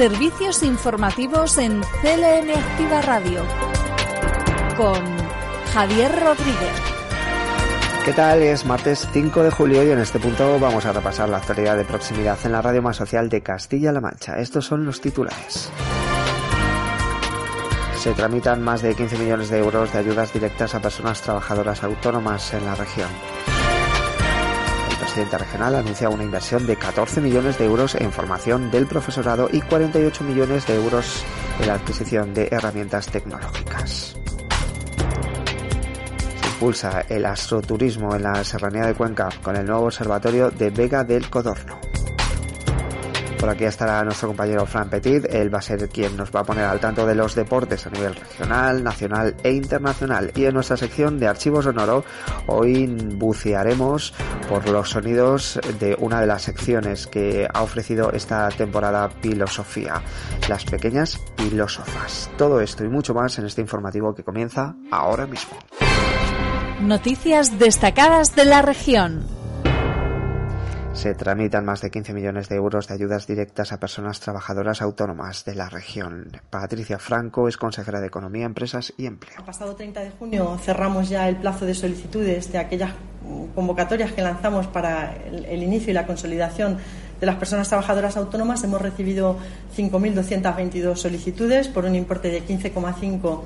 Servicios informativos en CLM Activa Radio con Javier Rodríguez. ¿Qué tal? Es martes 5 de julio y en este punto vamos a repasar la actualidad de proximidad en la radio más social de Castilla-La Mancha. Estos son los titulares. Se tramitan más de 15 millones de euros de ayudas directas a personas trabajadoras autónomas en la región. Presidente regional anuncia una inversión de 14 millones de euros en formación del profesorado y 48 millones de euros en la adquisición de herramientas tecnológicas impulsa el astroturismo en la serranía de Cuenca con el nuevo observatorio de Vega del Codorno. Por aquí estará nuestro compañero Fran Petit, él va a ser quien nos va a poner al tanto de los deportes a nivel regional, nacional e internacional. Y en nuestra sección de archivos sonoro, hoy bucearemos por los sonidos de una de las secciones que ha ofrecido esta temporada Filosofía, las pequeñas filósofas. Todo esto y mucho más en este informativo que comienza ahora mismo. Noticias destacadas de la región. Se tramitan más de 15 millones de euros de ayudas directas a personas trabajadoras autónomas de la región. Patricia Franco es consejera de Economía, Empresas y Empleo. El pasado 30 de junio cerramos ya el plazo de solicitudes de aquellas convocatorias que lanzamos para el, inicio y la consolidación de las personas trabajadoras autónomas. Hemos recibido 5.222 solicitudes por un importe de 15,5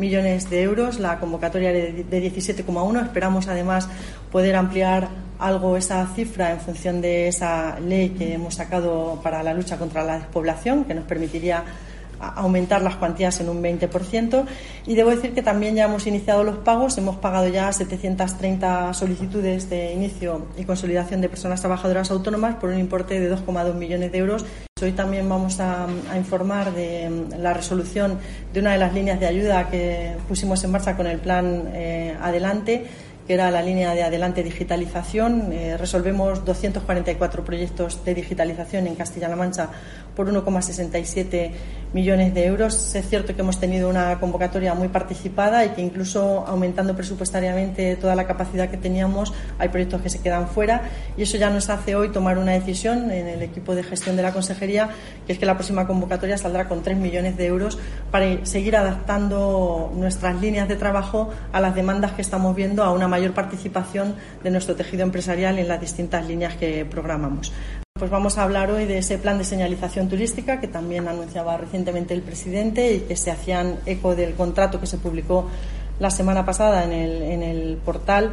millones de euros, la convocatoria de 17,1. Esperamos además poder ampliar algo esa cifra en función de esa ley que hemos sacado para la lucha contra la despoblación, que nos permitiría aumentar las cuantías en un 20%. Y debo decir que también ya hemos iniciado los pagos, hemos pagado ya 730 solicitudes de inicio y consolidación de personas trabajadoras autónomas por un importe de 2,2 millones de euros. Hoy también vamos a, informar de la resolución de una de las líneas de ayuda que pusimos en marcha con el plan eh, Adelante que era la línea de adelante digitalización. Eh, resolvemos 244 proyectos de digitalización en Castilla-La Mancha por 1,67 millones de euros. Es cierto que hemos tenido una convocatoria muy participada y que incluso aumentando presupuestariamente toda la capacidad que teníamos, hay proyectos que se quedan fuera y eso ya nos hace hoy tomar una decisión en el equipo de gestión de la consejería, que es que la próxima convocatoria saldrá con 3 millones de euros para seguir adaptando nuestras líneas de trabajo a las demandas que estamos viendo, a una mayor participación de nuestro tejido empresarial en las distintas líneas que programamos. Pues vamos a hablar hoy de ese plan de señalización turística que también anunciaba recientemente el presidente y que se hacían eco del contrato que se publicó la semana pasada en el, portal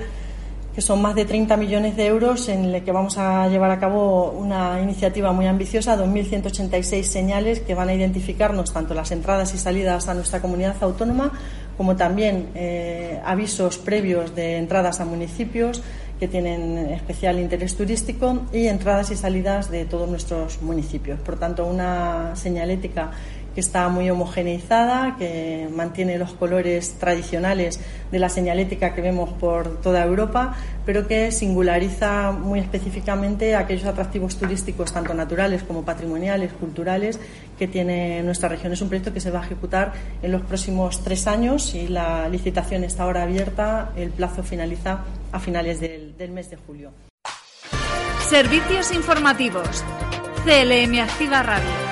que son más de 30 millones de euros en el que vamos a llevar a cabo una iniciativa muy ambiciosa, 2.186 señales que van a identificarnos tanto las entradas y salidas a nuestra comunidad autónoma como también eh, avisos previos de entradas a municipios, que tienen especial interés turístico y entradas y salidas de todos nuestros municipios. Por tanto, una señalética que está muy homogeneizada, que mantiene los colores tradicionales de la señalética que vemos por toda Europa, pero que singulariza muy específicamente aquellos atractivos turísticos, tanto naturales como patrimoniales, culturales, que tiene nuestra región. Es un proyecto que se va a ejecutar en los próximos tres años y la licitación está ahora abierta. El plazo finaliza a finales del, mes de julio. Servicios informativos. CLM Activa Radio.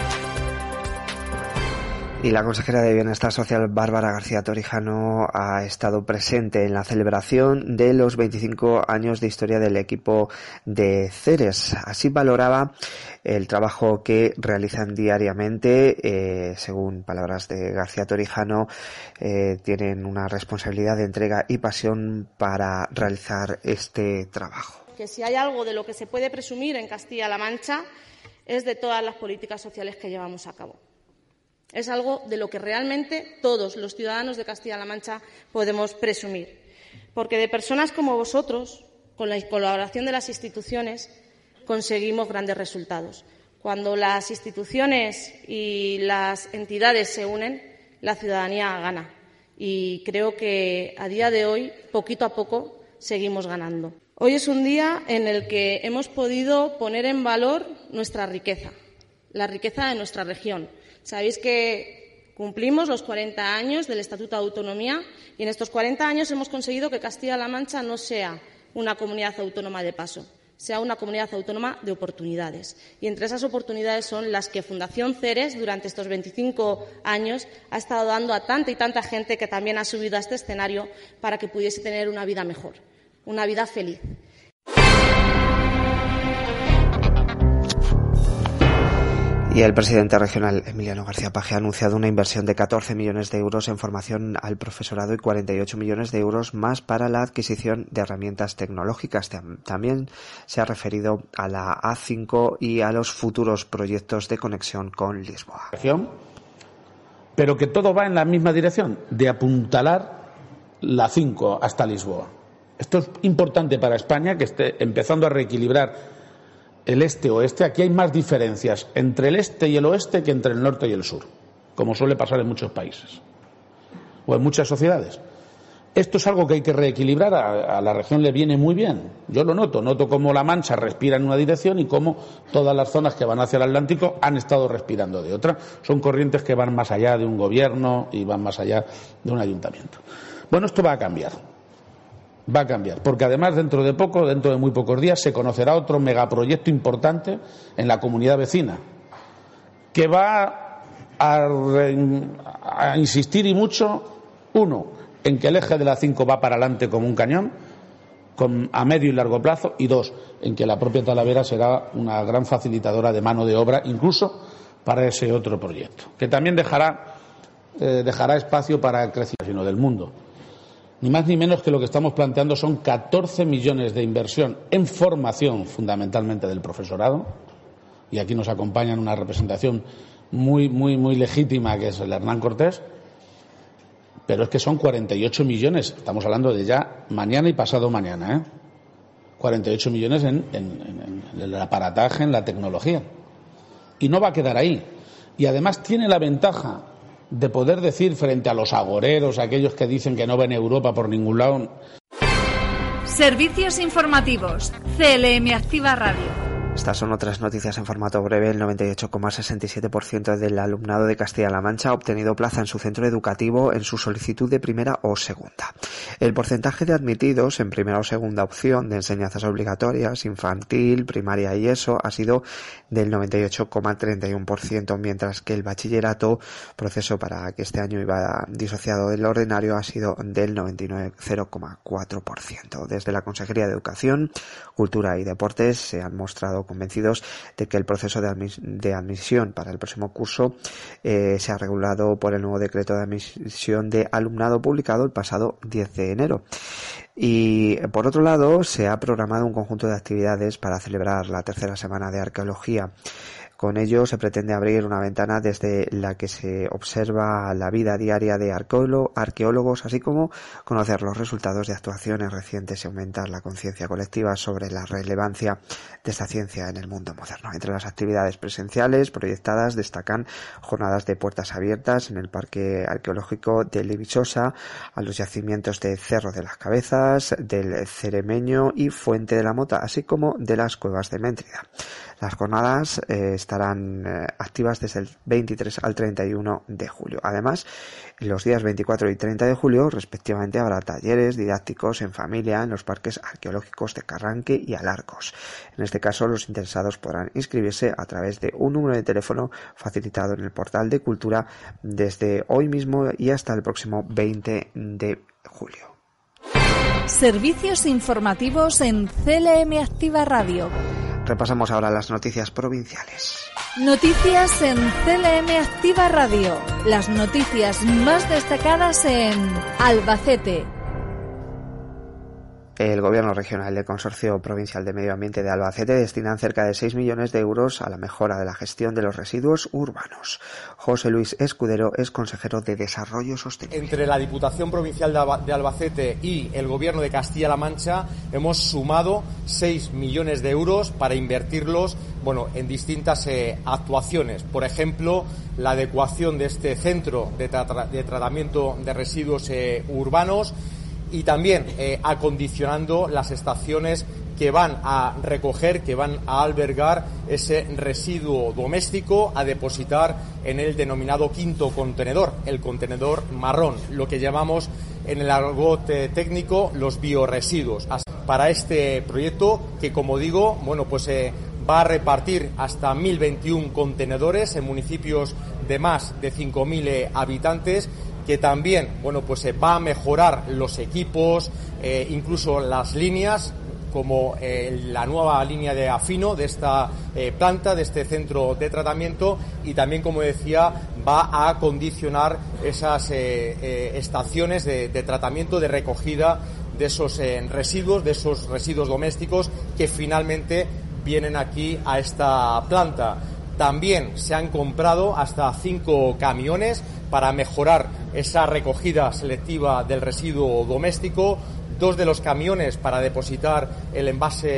Y la consejera de Bienestar Social, Bárbara García Torijano, ha estado presente en la celebración de los 25 años de historia del equipo de Ceres. Así valoraba el trabajo que realizan diariamente. Eh, según palabras de García Torijano, eh, tienen una responsabilidad de entrega y pasión para realizar este trabajo. Que si hay algo de lo que se puede presumir en Castilla-La Mancha es de todas las políticas sociales que llevamos a cabo es algo de lo que realmente todos los ciudadanos de Castilla-La Mancha podemos presumir. Porque de personas como vosotros, con la colaboración de las instituciones, conseguimos grandes resultados. Cuando las instituciones y las entidades se unen, la ciudadanía gana. Y creo que a día de hoy, poquito a poco, seguimos ganando. Hoy es un día en el que hemos podido poner en valor nuestra riqueza, la riqueza de nuestra región, Sabéis que cumplimos los 40 años del Estatuto de Autonomía y en estos 40 años hemos conseguido que Castilla-La Mancha no sea una comunidad autónoma de paso, sea una comunidad autónoma de oportunidades. Y entre esas oportunidades son las que Fundación Ceres, durante estos 25 años, ha estado dando a tanta y tanta gente que también ha subido a este escenario para que pudiese tener una vida mejor, una vida feliz. Y el presidente regional Emiliano García Paje ha anunciado una inversión de 14 millones de euros en formación al profesorado y 48 millones de euros más para la adquisición de herramientas tecnológicas. También se ha referido a la A5 y a los futuros proyectos de conexión con Lisboa. Pero que todo va en la misma dirección, de apuntalar la 5 hasta Lisboa. Esto es importante para España, que esté empezando a reequilibrar el este-oeste, aquí hay más diferencias entre el este y el oeste que entre el norte y el sur, como suele pasar en muchos países o en muchas sociedades. Esto es algo que hay que reequilibrar, a, la región le viene muy bien. Yo lo noto, noto cómo la Mancha respira en una dirección y cómo todas las zonas que van hacia el Atlántico han estado respirando de otra. Son corrientes que van más allá de un gobierno y van más allá de un ayuntamiento. Bueno, esto va a cambiar va a cambiar, porque además dentro de poco, dentro de muy pocos días, se conocerá otro megaproyecto importante en la comunidad vecina, que va a, insistir y mucho, uno, en que el eje de la 5 va para adelante como un cañón, con, a medio y largo plazo, y dos, en que la propia Talavera será una gran facilitadora de mano de obra, incluso para ese otro proyecto, que también dejará, eh, dejará espacio para el crecimiento del mundo ni más ni menos que lo que estamos planteando son 14 millones de inversión en formación fundamentalmente del profesorado. Y aquí nos acompaña una representación muy muy muy legítima que es el Hernán Cortés. Pero es que son 48 millones. Estamos hablando de ya mañana y pasado mañana ¿eh? 48 millones en, en el aparataje en la tecnología. Y no va a quedar ahí. Y además tiene la ventaja de poder decir frente a los agoreros, aquellos que dicen que no ven Europa por ningún lado. Servicios informativos. CLM Activa Radio. Estas son otras noticias en formato breve. El 98,67% del alumnado de Castilla-La Mancha ha obtenido plaza en su centro educativo en su solicitud de primera o segunda. El porcentaje de admitidos en primera o segunda opción de enseñanzas obligatorias, infantil, primaria y eso, ha sido del 98,31%, mientras que el bachillerato, proceso para que este año iba disociado del ordinario, ha sido del 99,04%. Desde la Consejería de Educación, Cultura y Deportes se han mostrado convencidos de que el proceso de, admisión para el próximo curso eh, se ha regulado por el nuevo decreto de admisión de alumnado publicado el pasado 10 de enero. Y por otro lado, se ha programado un conjunto de actividades para celebrar la tercera semana de arqueología. Con ello se pretende abrir una ventana desde la que se observa la vida diaria de arqueólogos, así como conocer los resultados de actuaciones recientes y aumentar la conciencia colectiva sobre la relevancia de esta ciencia en el mundo moderno. Entre las actividades presenciales proyectadas destacan jornadas de puertas abiertas en el Parque Arqueológico de Levichosa, a los yacimientos de Cerro de las Cabezas, del Ceremeño y Fuente de la Mota, así como de las cuevas de Méntrida. Las jornadas eh, estarán eh, activas desde el 23 al 31 de julio. Además, los días 24 y 30 de julio, respectivamente, habrá talleres didácticos en familia en los parques arqueológicos de Carranque y Alarcos. En este caso, los interesados podrán inscribirse a través de un número de teléfono facilitado en el portal de cultura desde hoy mismo y hasta el próximo 20 de julio. Servicios informativos en CLM Activa Radio. Repasamos ahora las noticias provinciales. Noticias en CLM Activa Radio. Las noticias más destacadas en Albacete, el Gobierno regional del Consorcio Provincial de Medio Ambiente de Albacete destinan cerca de 6 millones de euros a la mejora de la gestión de los residuos urbanos. José Luis Escudero es consejero de Desarrollo Sostenible. Entre la Diputación Provincial de Albacete y el Gobierno de Castilla-La Mancha hemos sumado 6 millones de euros para invertirlos bueno, en distintas eh, actuaciones. Por ejemplo, la adecuación de este centro de, tratamiento de residuos eh, urbanos y también eh, acondicionando las estaciones que van a recoger, que van a albergar ese residuo doméstico a depositar en el denominado quinto contenedor, el contenedor marrón, lo que llamamos en el argot técnico los bioresiduos. para este proyecto que, como digo, bueno, pues eh, va a repartir hasta 1.021 contenedores en municipios de más de 5.000 eh, habitantes que también bueno pues se va a mejorar los equipos eh, incluso las líneas como eh, la nueva línea de afino de esta eh, planta, de este centro de tratamiento y también, como decía, va a acondicionar esas eh, estaciones de, tratamiento, de recogida de esos residuos, de esos residuos domésticos que finalmente vienen aquí a esta planta. También se han comprado hasta cinco camiones para mejorar esa recogida selectiva del residuo doméstico, dos de los camiones para depositar el envase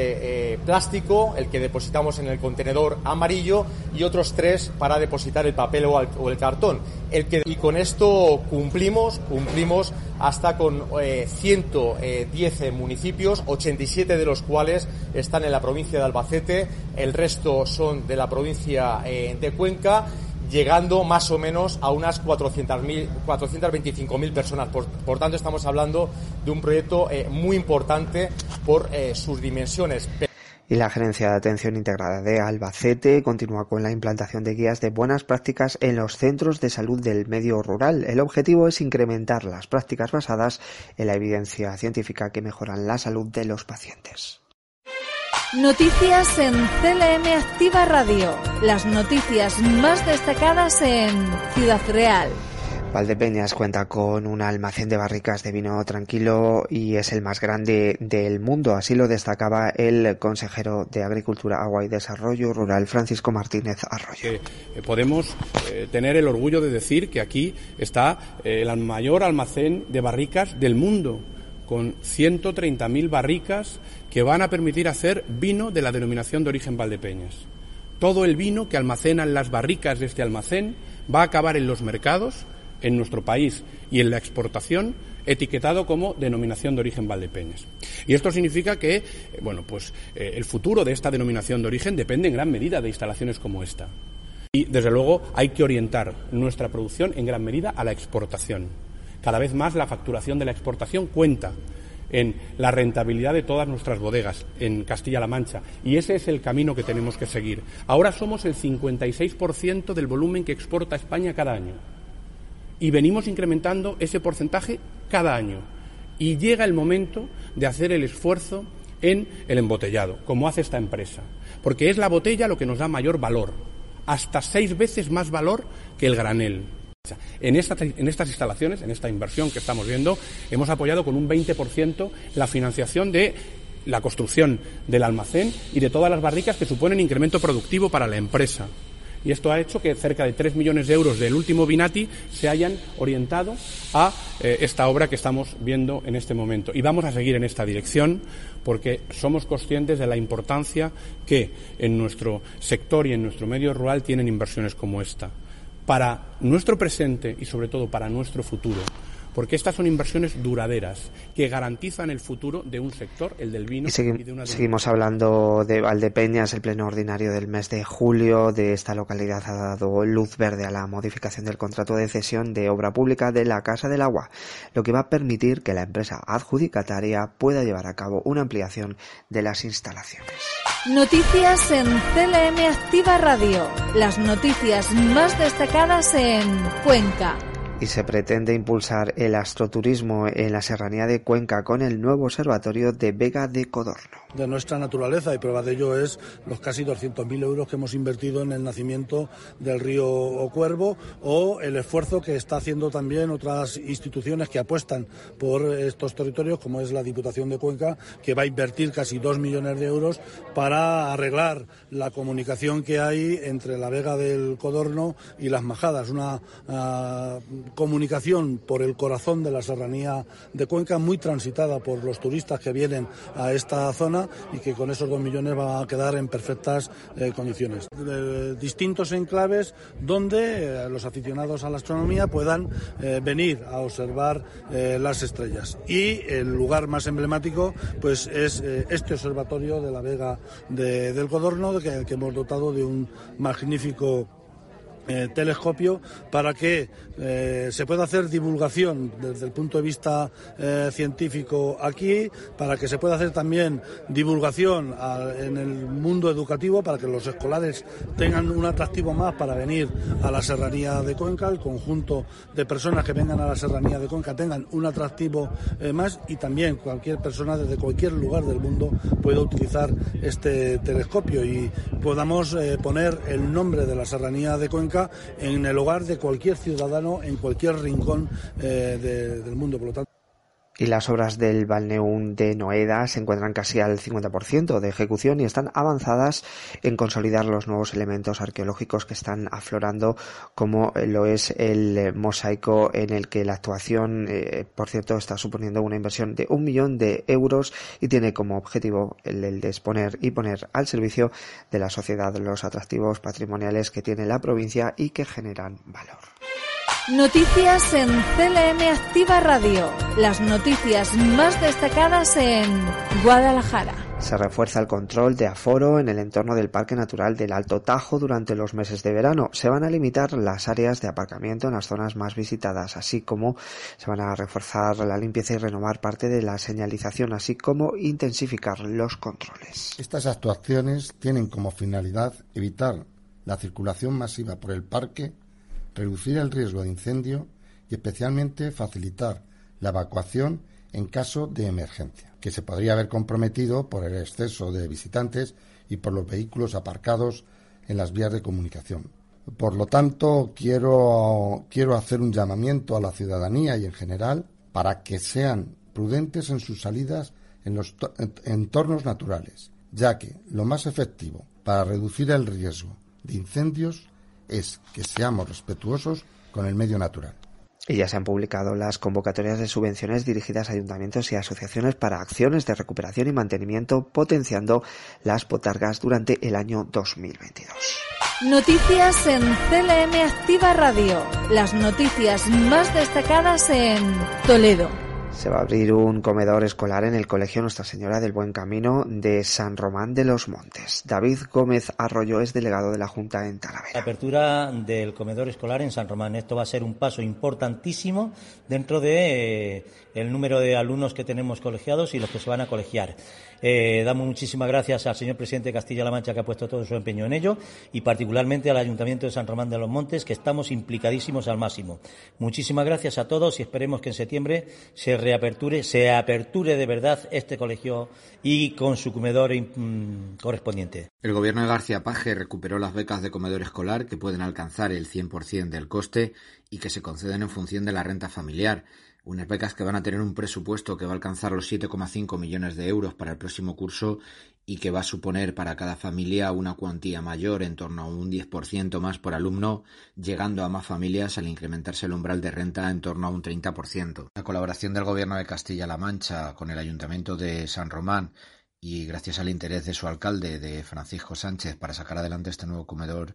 eh, plástico, el que depositamos en el contenedor amarillo, y otros tres para depositar el papel o, el, cartón. El que, y con esto cumplimos, cumplimos hasta con eh, 110 municipios, 87 de los cuales están en la provincia de Albacete, el resto son de la provincia eh, de Cuenca llegando más o menos a unas 425.000 personas. Por, por, tanto, estamos hablando de un proyecto eh, muy importante por eh, sus dimensiones. Y la Gerencia de Atención Integrada de Albacete continúa con la implantación de guías de buenas prácticas en los centros de salud del medio rural. El objetivo es incrementar las prácticas basadas en la evidencia científica que mejoran la salud de los pacientes. Noticias en CLM Activa Radio. Las noticias más destacadas en Ciudad Real. Valdepeñas cuenta con un almacén de barricas de vino tranquilo y es el más grande del mundo. Así lo destacaba el consejero de Agricultura, Agua y Desarrollo Rural, Francisco Martínez Arroyo. Eh, podemos eh, tener el orgullo de decir que aquí está eh, el mayor almacén de barricas del mundo con 130.000 barricas que van a permitir hacer vino de la denominación de origen Valdepeñas. Todo el vino que almacenan las barricas de este almacén va a acabar en los mercados, en nuestro país y en la exportación, etiquetado como denominación de origen Valdepeñas. Y esto significa que, bueno, pues eh, el futuro de esta denominación de origen depende en gran medida de instalaciones como esta. Y, desde luego, hay que orientar nuestra producción en gran medida a la exportación. Cada vez más la facturación de la exportación cuenta en la rentabilidad de todas nuestras bodegas en Castilla-La Mancha. Y ese es el camino que tenemos que seguir. Ahora somos el 56% del volumen que exporta España cada año. Y venimos incrementando ese porcentaje cada año. Y llega el momento de hacer el esfuerzo en el embotellado, como hace esta empresa. Porque es la botella lo que nos da mayor valor. Hasta seis veces más valor que el granel. En, esta, en, estas instalaciones, en esta inversión que estamos viendo, hemos apoyado con un 20% la financiación de la construcción del almacén y de todas las barricas que suponen incremento productivo para la empresa. Y esto ha hecho que cerca de 3 millones de euros del último Binati se hayan orientado a eh, esta obra que estamos viendo en este momento. Y vamos a seguir en esta dirección porque somos conscientes de la importancia que en nuestro sector y en nuestro medio rural tienen inversiones como esta para nuestro presente y sobre todo para nuestro futuro. Porque estas son inversiones duraderas que garantizan el futuro de un sector, el del vino. Y, segui y de una seguimos hablando de Valdepeñas. El pleno ordinario del mes de julio de esta localidad ha dado luz verde a la modificación del contrato de cesión de obra pública de la Casa del Agua, lo que va a permitir que la empresa adjudicataria pueda llevar a cabo una ampliación de las instalaciones. Noticias en CLM Activa Radio. Las noticias más destacadas en Cuenca. Y se pretende impulsar el astroturismo en la serranía de Cuenca con el nuevo observatorio de Vega de Codorno. De nuestra naturaleza y prueba de ello es los casi 200.000 euros que hemos invertido en el nacimiento del río Ocuervo o el esfuerzo que está haciendo también otras instituciones que apuestan por estos territorios, como es la Diputación de Cuenca, que va a invertir casi 2 millones de euros para arreglar la comunicación que hay entre la Vega del Codorno y las Majadas, una uh, comunicación por el corazón de la serranía de Cuenca muy transitada por los turistas que vienen a esta zona y que con esos dos millones va a quedar en perfectas eh, condiciones. Distintos enclaves donde eh, los aficionados a la astronomía puedan eh, venir a observar las estrellas. Y el lugar más emblemático pues es este observatorio de la Vega de, del Codorno, que hemos dotado de un magnífico eh, telescopio para que eh, se pueda hacer divulgación desde el punto de vista eh, científico aquí, para que se pueda hacer también divulgación en el mundo educativo, para que los escolares tengan un atractivo más para venir a la Serranía de Cuenca, el conjunto de personas que vengan a la Serranía de Cuenca tengan un atractivo más y también cualquier persona desde cualquier lugar del mundo pueda utilizar este telescopio y podamos poner el nombre de la Serranía de Cuenca en el hogar de cualquier ciudadano en cualquier rincón eh, del mundo. Por lo tanto, y las obras del Balneum de Noeda se encuentran casi al 50% de ejecución y están avanzadas en consolidar los nuevos elementos arqueológicos que están aflorando, como lo es el mosaico en el que la actuación, eh, por cierto, está suponiendo una inversión de un millón de euros y tiene como objetivo el, el de exponer y poner al servicio de la sociedad los atractivos patrimoniales que tiene la provincia y que generan valor. Noticias en CLM Activa Radio. Las noticias más destacadas en Guadalajara. Se refuerza el control de aforo en el entorno del Parque Natural del Alto Tajo durante los meses de verano. Se van a limitar las áreas de aparcamiento en las zonas más visitadas, así como se van a reforzar la limpieza y renovar parte de la señalización, así como intensificar los controles. Estas actuaciones tienen como finalidad evitar la circulación masiva por el parque reducir el riesgo de incendio y especialmente facilitar la evacuación en caso de emergencia, que se podría haber comprometido por el exceso de visitantes y por los vehículos aparcados en las vías de comunicación. Por lo tanto, quiero, quiero hacer un llamamiento a la ciudadanía y en general para que sean prudentes en sus salidas en los entornos naturales, ya que lo más efectivo para reducir el riesgo de incendios es que seamos respetuosos con el medio natural. Y ya se han publicado las convocatorias de subvenciones dirigidas a ayuntamientos y asociaciones para acciones de recuperación y mantenimiento, potenciando las potargas durante el año 2022. Noticias en CLM Activa Radio. Las noticias más destacadas en Toledo. Se va a abrir un comedor escolar en el Colegio Nuestra Señora del Buen Camino de San Román de los Montes. David Gómez Arroyo es delegado de la Junta en Talavera. La apertura del comedor escolar en San Román. Esto va a ser un paso importantísimo dentro de eh, el número de alumnos que tenemos colegiados y los que se van a colegiar. Eh, damos muchísimas gracias al señor presidente de Castilla-La Mancha que ha puesto todo su empeño en ello y particularmente al Ayuntamiento de San Román de los Montes que estamos implicadísimos al máximo. Muchísimas gracias a todos y esperemos que en septiembre se reaperture, se aperture de verdad este colegio y con su comedor mm, correspondiente. El gobierno de García Paje recuperó las becas de comedor escolar que pueden alcanzar el 100% del coste y que se conceden en función de la renta familiar. Unas becas que van a tener un presupuesto que va a alcanzar los 7,5 millones de euros para el próximo curso y que va a suponer para cada familia una cuantía mayor, en torno a un 10% más por alumno, llegando a más familias al incrementarse el umbral de renta en torno a un 30%. La colaboración del Gobierno de Castilla-La Mancha con el Ayuntamiento de San Román y gracias al interés de su alcalde, de Francisco Sánchez, para sacar adelante este nuevo comedor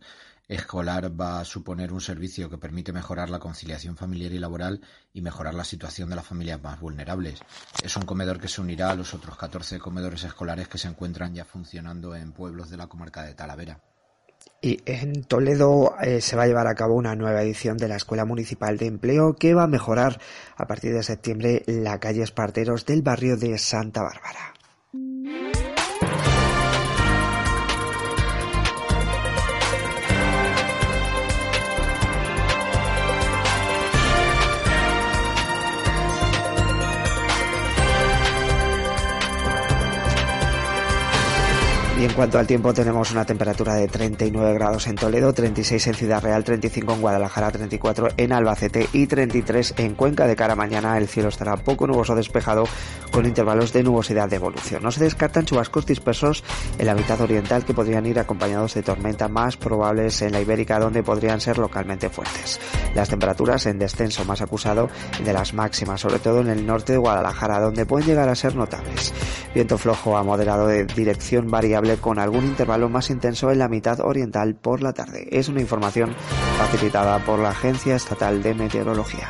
escolar va a suponer un servicio que permite mejorar la conciliación familiar y laboral y mejorar la situación de las familias más vulnerables. Es un comedor que se unirá a los otros 14 comedores escolares que se encuentran ya funcionando en pueblos de la comarca de Talavera. Y en Toledo eh, se va a llevar a cabo una nueva edición de la Escuela Municipal de Empleo que va a mejorar a partir de septiembre la calle Esparteros del barrio de Santa Bárbara. Música Y en cuanto al tiempo, tenemos una temperatura de 39 grados en Toledo, 36 en Ciudad Real, 35 en Guadalajara, 34 en Albacete y 33 en Cuenca. De cara mañana, el cielo estará poco nuboso despejado con intervalos de nubosidad de evolución. No se descartan chubascos dispersos en la mitad oriental que podrían ir acompañados de tormenta más probables en la Ibérica, donde podrían ser localmente fuertes. Las temperaturas en descenso más acusado de las máximas, sobre todo en el norte de Guadalajara, donde pueden llegar a ser notables. Viento flojo a moderado de dirección variable con algún intervalo más intenso en la mitad oriental por la tarde. Es una información facilitada por la Agencia Estatal de Meteorología.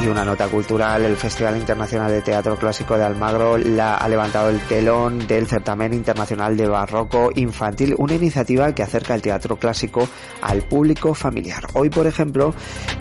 Y una nota cultural, el Festival Internacional de Teatro Clásico de Almagro la, ha levantado el telón del certamen internacional de barroco infantil, una iniciativa que acerca el teatro clásico al público familiar. Hoy, por ejemplo,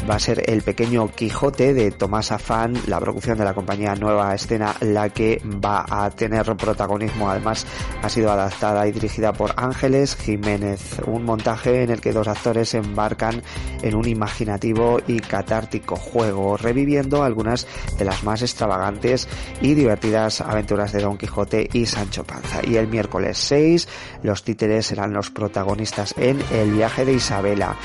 va a ser El Pequeño Quijote de Tomás Afán, la producción de la compañía Nueva Escena, la que va a tener protagonismo. Además, ha sido adaptada y dirigida por Ángeles Jiménez, un montaje en el que dos actores embarcan en un imaginativo y catártico juego, reviviendo algunas de las más extravagantes y divertidas aventuras de Don Quijote y Sancho Panza. Y el miércoles 6, los títeres serán los protagonistas en El viaje de Isabela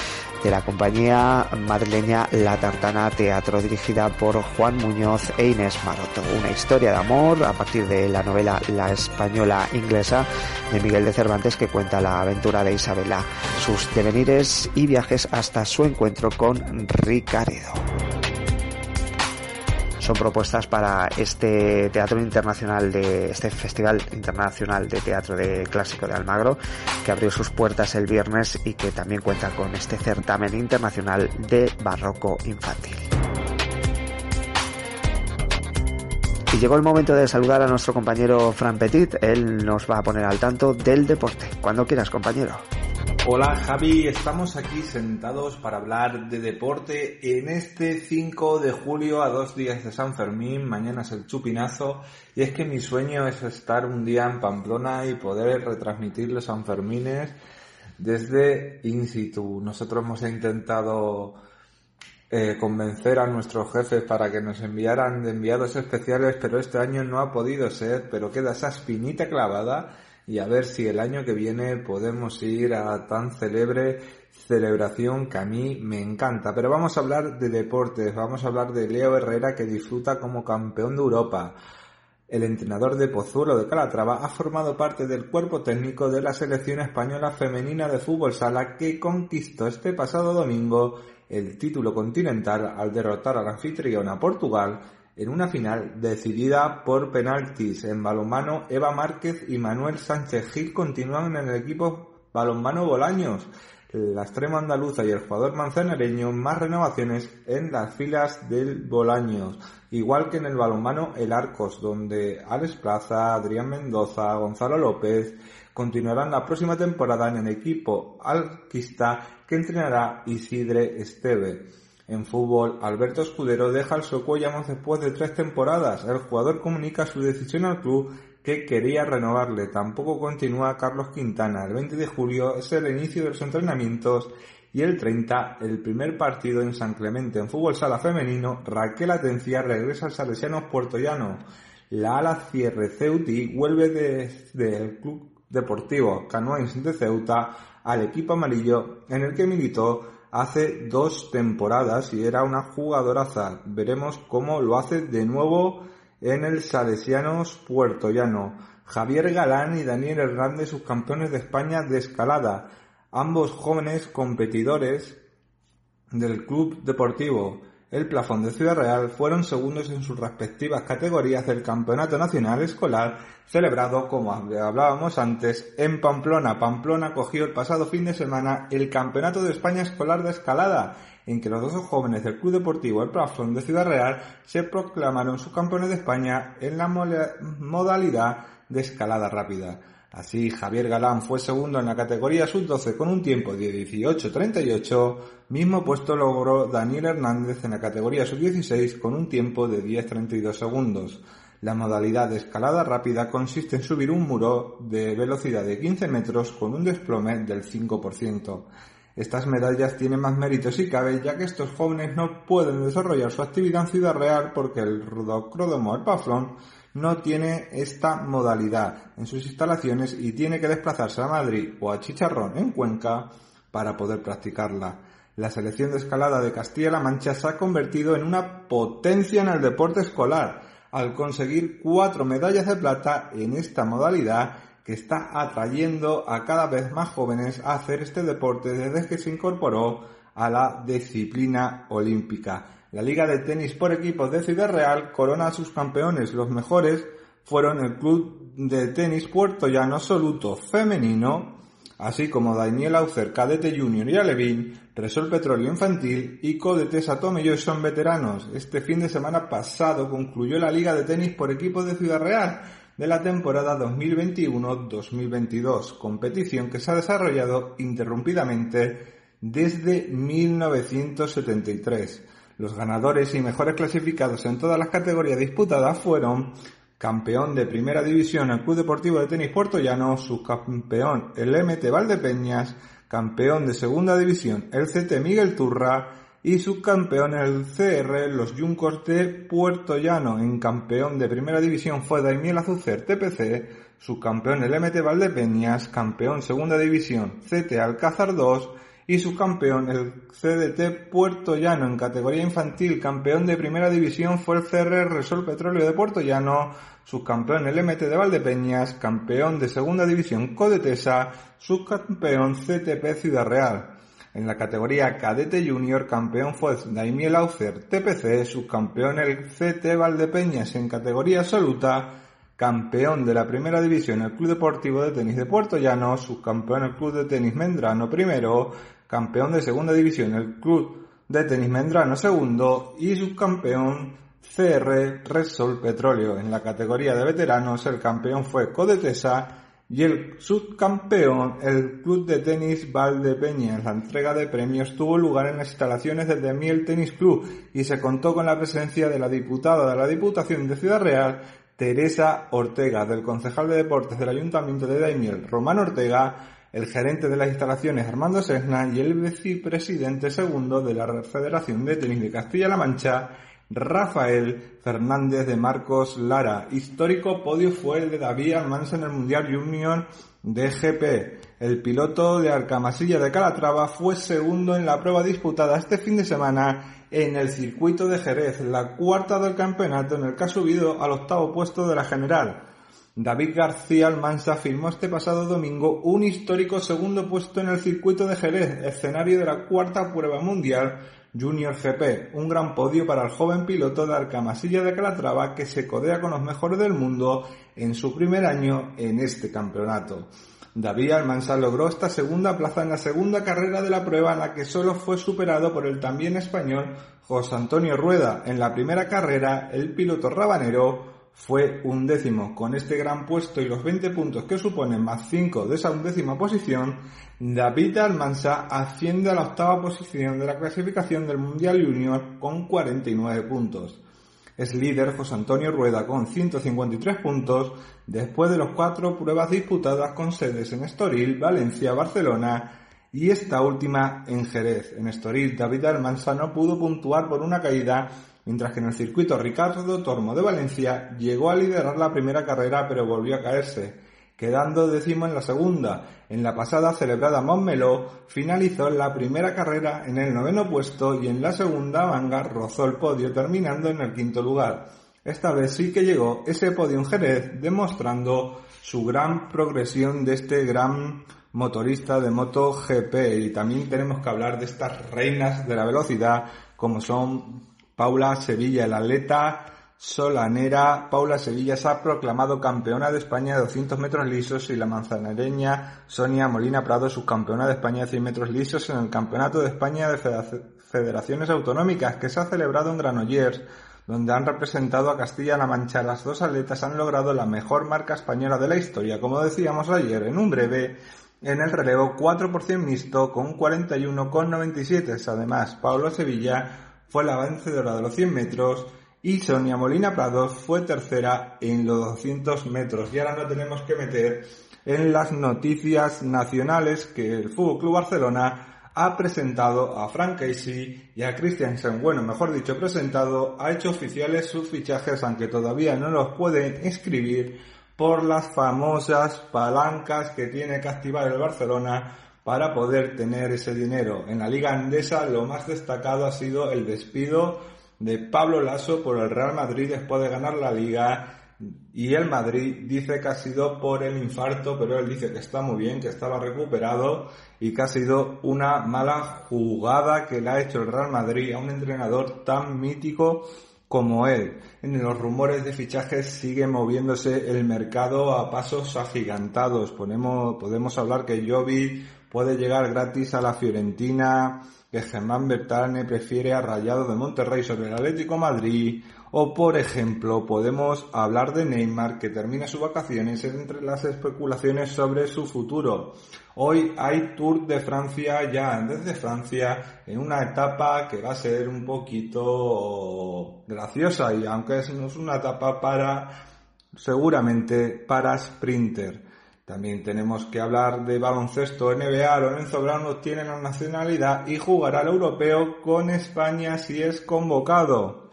de la compañía madrileña La Tartana Teatro, dirigida por Juan Muñoz e Inés Maroto. Una historia de amor a partir de la novela La Española Inglesa de Miguel de Cervantes que cuenta la aventura de Isabela, sus devenires y viajes hasta su encuentro con Ricaredo son propuestas para este teatro internacional de este festival internacional de teatro de clásico de Almagro que abrió sus puertas el viernes y que también cuenta con este certamen internacional de barroco infantil. Y llegó el momento de saludar a nuestro compañero Fran Petit. Él nos va a poner al tanto del deporte. Cuando quieras, compañero. Hola Javi, estamos aquí sentados para hablar de deporte en este 5 de julio a dos días de San Fermín, mañana es el chupinazo y es que mi sueño es estar un día en Pamplona y poder retransmitir los San Fermines desde in situ. Nosotros hemos intentado eh, convencer a nuestros jefes para que nos enviaran de enviados especiales, pero este año no ha podido ser, pero queda esa espinita clavada y a ver si el año que viene podemos ir a tan celebre celebración que a mí me encanta. Pero vamos a hablar de deportes, vamos a hablar de Leo Herrera que disfruta como campeón de Europa. El entrenador de Pozuelo de Calatrava ha formado parte del cuerpo técnico de la selección española femenina de fútbol sala que conquistó este pasado domingo el título continental al derrotar a la anfitriona Portugal en una final decidida por penaltis en balonmano, Eva Márquez y Manuel Sánchez Gil continúan en el equipo balonmano Bolaños. La extrema andaluza y el jugador manzanareño más renovaciones en las filas del Bolaños, igual que en el balonmano El Arcos, donde Alex Plaza, Adrián Mendoza, Gonzalo López continuarán la próxima temporada en el equipo alquista que entrenará Isidre Esteve. En fútbol, Alberto Escudero deja el Socuellamos después de tres temporadas. El jugador comunica su decisión al club que quería renovarle. Tampoco continúa Carlos Quintana. El 20 de julio es el inicio de los entrenamientos y el 30 el primer partido en San Clemente. En fútbol sala femenino, Raquel Atencia regresa al Salesianos Puerto Llano. La ala cierre Ceuti vuelve desde el Club Deportivo Canoins de Ceuta al equipo amarillo en el que militó hace dos temporadas y era una jugadoraza. Veremos cómo lo hace de nuevo en el Salesianos Puerto Llano. Javier Galán y Daniel Hernández, sus campeones de España de escalada. Ambos jóvenes competidores del club deportivo el Plafón de Ciudad Real fueron segundos en sus respectivas categorías del Campeonato Nacional Escolar celebrado, como hablábamos antes, en Pamplona. Pamplona cogió el pasado fin de semana el Campeonato de España Escolar de Escalada, en que los dos jóvenes del Club Deportivo El Plafón de Ciudad Real se proclamaron subcampeones de España en la modalidad de escalada rápida. Así, Javier Galán fue segundo en la categoría sub-12 con un tiempo de 18.38, mismo puesto logró Daniel Hernández en la categoría sub-16 con un tiempo de 10.32 segundos. La modalidad de escalada rápida consiste en subir un muro de velocidad de 15 metros con un desplome del 5%. Estas medallas tienen más méritos si cabe, ya que estos jóvenes no pueden desarrollar su actividad en Ciudad Real porque el Rudocródomo El Paflón no tiene esta modalidad en sus instalaciones y tiene que desplazarse a Madrid o a Chicharrón en Cuenca para poder practicarla. La selección de escalada de Castilla-La Mancha se ha convertido en una potencia en el deporte escolar al conseguir cuatro medallas de plata en esta modalidad que está atrayendo a cada vez más jóvenes a hacer este deporte desde que se incorporó a la disciplina olímpica. La Liga de Tenis por Equipos de Ciudad Real corona a sus campeones. Los mejores fueron el Club de Tenis Puerto Llano Soluto Femenino así como Daniel Aucer, Cadete Junior y Alevín, Resol Petróleo Infantil y Codetesa Tomelloy son veteranos. Este fin de semana pasado concluyó la Liga de Tenis por equipos de Ciudad Real de la temporada 2021-2022, competición que se ha desarrollado interrumpidamente desde 1973. Los ganadores y mejores clasificados en todas las categorías disputadas fueron campeón de primera división el Club Deportivo de Tenis Puerto Llano, subcampeón el MT Valdepeñas, campeón de segunda división el CT Miguel Turra y subcampeón el CR los Juncos de Puerto Llano. En campeón de primera división fue Daimiel Azucer TPC, subcampeón el MT Valdepeñas, campeón segunda división CT Alcázar 2 y subcampeón el CDT Puerto Llano en categoría infantil, campeón de primera división fue el CR Resol Petróleo de Puerto Llano, subcampeón el MT de Valdepeñas, campeón de segunda división Codetesa, subcampeón CTP Ciudad Real. En la categoría cadete junior, campeón fue Daimiel Aucer TPC, subcampeón el CT Valdepeñas en categoría absoluta, campeón de la primera división el Club Deportivo de Tenis de Puerto Llano, subcampeón el Club de Tenis Mendrano primero, campeón de segunda división el Club de Tenis Mendrano segundo y subcampeón CR Resol Petróleo. En la categoría de veteranos el campeón fue Codetesa y el subcampeón, el Club de Tenis Valdepeña. La entrega de premios tuvo lugar en las instalaciones del Demiel Tenis Club y se contó con la presencia de la diputada de la Diputación de Ciudad Real, Teresa Ortega, del concejal de deportes del Ayuntamiento de Daimiel, Román Ortega, el gerente de las instalaciones Armando Sesna y el vicepresidente segundo de la Federación de Tenis de Castilla-La Mancha, Rafael Fernández de Marcos Lara. Histórico podio fue el de David Almanza en el Mundial Junior de GP. El piloto de Arcamasilla de Calatrava fue segundo en la prueba disputada este fin de semana en el circuito de Jerez, la cuarta del campeonato en el que ha subido al octavo puesto de la general. David García Almansa firmó este pasado domingo un histórico segundo puesto en el circuito de Jerez, escenario de la cuarta prueba mundial Junior GP, un gran podio para el joven piloto de Arcamasilla de Calatrava que se codea con los mejores del mundo en su primer año en este campeonato. David Almansa logró esta segunda plaza en la segunda carrera de la prueba en la que solo fue superado por el también español José Antonio Rueda. En la primera carrera, el piloto rabanero fue un décimo. Con este gran puesto y los 20 puntos que suponen más 5 de esa undécima posición, David Almansa asciende a la octava posición de la clasificación del Mundial Junior con 49 puntos. Es líder José Antonio Rueda con 153 puntos después de las cuatro pruebas disputadas con sedes en Estoril, Valencia, Barcelona y esta última en Jerez. En Estoril, David Almansa no pudo puntuar por una caída, mientras que en el circuito Ricardo Tormo de Valencia llegó a liderar la primera carrera pero volvió a caerse quedando décimo en la segunda. En la pasada celebrada Montmeló finalizó la primera carrera en el noveno puesto y en la segunda manga rozó el podio terminando en el quinto lugar. Esta vez sí que llegó ese podio en Jerez demostrando su gran progresión de este gran motorista de moto GP y también tenemos que hablar de estas reinas de la velocidad como son Paula Sevilla, el atleta solanera Paula Sevilla se ha proclamado campeona de España de 200 metros lisos y la manzanareña Sonia Molina Prado subcampeona de España de 100 metros lisos en el Campeonato de España de Federaciones Autonómicas que se ha celebrado en Granollers donde han representado a Castilla-La Mancha. Las dos atletas han logrado la mejor marca española de la historia, como decíamos ayer, en un breve en el relevo 4 mixto con 41,97. Además, Paula Sevilla fue la vencedora de los 100 metros y Sonia Molina Prados fue tercera en los 200 metros. Y ahora no tenemos que meter en las noticias nacionales que el Fútbol Club Barcelona ha presentado a Frank Casey y a Christiansen, bueno, mejor dicho, presentado, ha hecho oficiales sus fichajes, aunque todavía no los pueden escribir por las famosas palancas que tiene que activar el Barcelona para poder tener ese dinero. En la Liga Andesa lo más destacado ha sido el despido de Pablo Lasso por el Real Madrid después de ganar la liga y el Madrid dice que ha sido por el infarto, pero él dice que está muy bien, que estaba recuperado y que ha sido una mala jugada que le ha hecho el Real Madrid a un entrenador tan mítico como él. En los rumores de fichajes sigue moviéndose el mercado a pasos agigantados. Ponemos, podemos hablar que Jovi puede llegar gratis a la Fiorentina, que Germán Bertane prefiere a Rayado de Monterrey sobre el Atlético Madrid, o por ejemplo podemos hablar de Neymar que termina sus vacaciones entre las especulaciones sobre su futuro. Hoy hay Tour de Francia ya desde Francia en una etapa que va a ser un poquito graciosa y aunque no es una etapa para seguramente para sprinter. También tenemos que hablar de baloncesto NBA. Lorenzo Brown obtiene la nacionalidad y jugará al europeo con España si es convocado.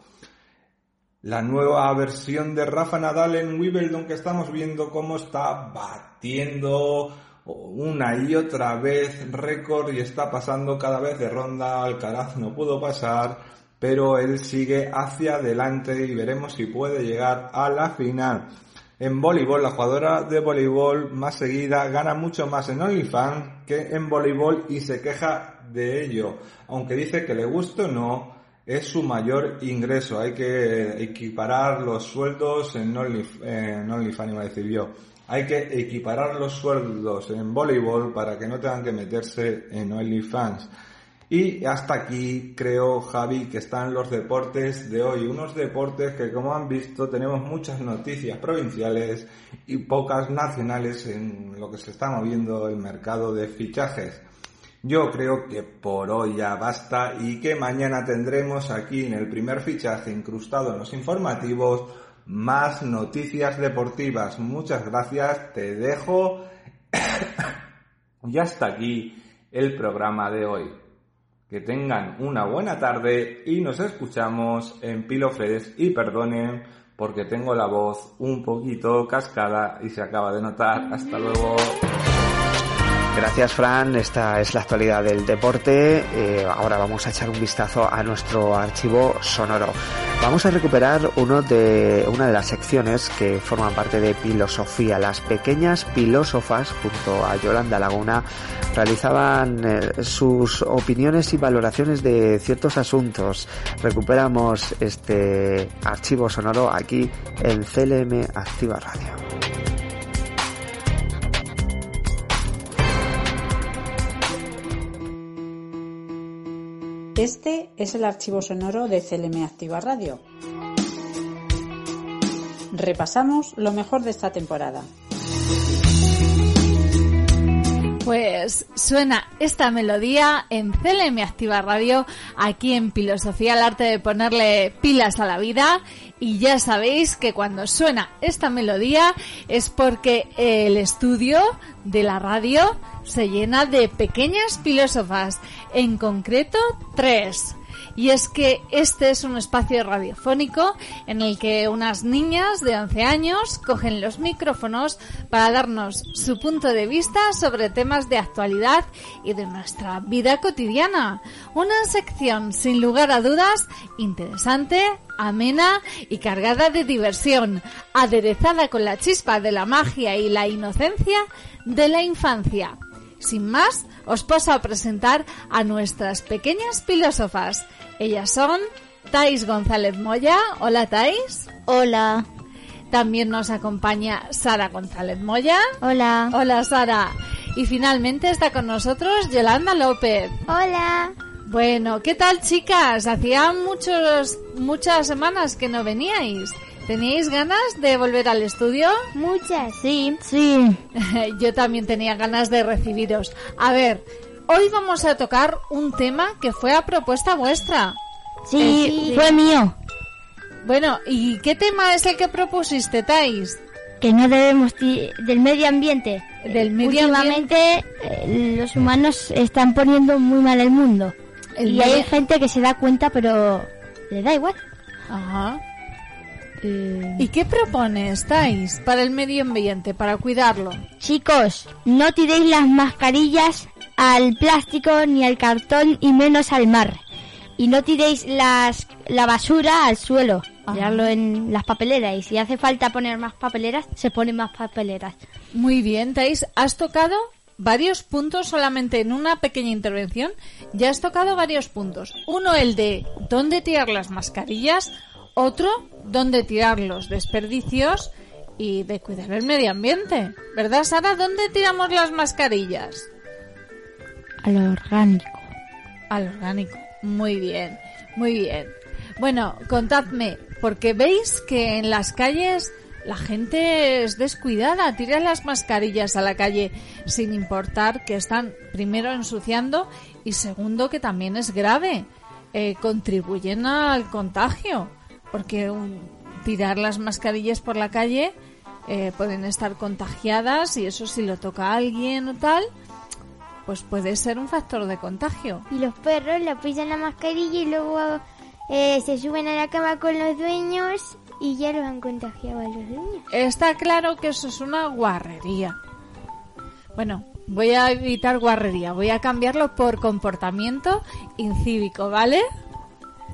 La nueva versión de Rafa Nadal en Wimbledon que estamos viendo cómo está batiendo una y otra vez récord y está pasando cada vez de ronda. Alcaraz no pudo pasar, pero él sigue hacia adelante y veremos si puede llegar a la final. En voleibol, la jugadora de voleibol más seguida gana mucho más en OnlyFans que en voleibol y se queja de ello. Aunque dice que le gusta o no, es su mayor ingreso. Hay que equiparar los sueldos en, OnlyFans, iba a decir yo. Hay que equiparar los sueldos en voleibol para que no tengan que meterse en OnlyFans. Y hasta aquí creo, Javi, que están los deportes de hoy. Unos deportes que, como han visto, tenemos muchas noticias provinciales y pocas nacionales en lo que se está moviendo el mercado de fichajes. Yo creo que por hoy ya basta y que mañana tendremos aquí en el primer fichaje incrustado en los informativos más noticias deportivas. Muchas gracias, te dejo. y hasta aquí el programa de hoy. Que tengan una buena tarde y nos escuchamos en Pilofres y perdonen porque tengo la voz un poquito cascada y se acaba de notar. Hasta luego. Gracias, Fran. Esta es la actualidad del deporte. Eh, ahora vamos a echar un vistazo a nuestro archivo sonoro. Vamos a recuperar uno de, una de las secciones que forman parte de Filosofía. Las pequeñas filósofas, junto a Yolanda Laguna, realizaban eh, sus opiniones y valoraciones de ciertos asuntos. Recuperamos este archivo sonoro aquí en CLM Activa Radio. Este es el archivo sonoro de CLM Activa Radio. Repasamos lo mejor de esta temporada. Pues suena esta melodía en CLM Activa Radio, aquí en Filosofía, el arte de ponerle pilas a la vida. Y ya sabéis que cuando suena esta melodía es porque el estudio de la radio se llena de pequeñas filósofas, en concreto tres. Y es que este es un espacio radiofónico en el que unas niñas de 11 años cogen los micrófonos para darnos su punto de vista sobre temas de actualidad y de nuestra vida cotidiana. Una sección sin lugar a dudas interesante, amena y cargada de diversión, aderezada con la chispa de la magia y la inocencia de la infancia. Sin más, os paso a presentar a nuestras pequeñas filósofas. Ellas son Tais González Moya. Hola Tais. Hola. También nos acompaña Sara González Moya. Hola. Hola Sara. Y finalmente está con nosotros Yolanda López. Hola. Bueno, ¿qué tal chicas? Hacía muchos, muchas semanas que no veníais. ¿Teníais ganas de volver al estudio? Muchas, sí. Sí. Yo también tenía ganas de recibiros. A ver, hoy vamos a tocar un tema que fue a propuesta vuestra. Sí, fue mío. Bueno, ¿y qué tema es el que propusiste, Thais? Que no debemos del medio ambiente. Del medio Últimamente eh, los humanos están poniendo muy mal el mundo. y hay gente que se da cuenta, pero le da igual. Ajá. ¿Y qué propones, Thais, para el medio ambiente, para cuidarlo? Chicos, no tiréis las mascarillas al plástico ni al cartón y menos al mar. Y no tiréis las, la basura al suelo. Tirarlo en las papeleras. Y si hace falta poner más papeleras, se ponen más papeleras. Muy bien, Thais. Has tocado varios puntos solamente en una pequeña intervención. Ya has tocado varios puntos. Uno, el de dónde tirar las mascarillas otro dónde tirar los desperdicios y de cuidar el medio ambiente. ¿Verdad, Sara? ¿Dónde tiramos las mascarillas? Al orgánico. Al orgánico. Muy bien, muy bien. Bueno, contadme, porque veis que en las calles la gente es descuidada, tira las mascarillas a la calle sin importar que están primero ensuciando y segundo que también es grave, eh, contribuyen al contagio, porque un- tirar las mascarillas por la calle eh, pueden estar contagiadas y eso si lo toca a alguien o tal, pues puede ser un factor de contagio. Y los perros le pisan la mascarilla y luego eh, se suben a la cama con los dueños y ya los han contagiado a los dueños. Está claro que eso es una guarrería. Bueno, voy a evitar guarrería, voy a cambiarlo por comportamiento incívico, ¿vale?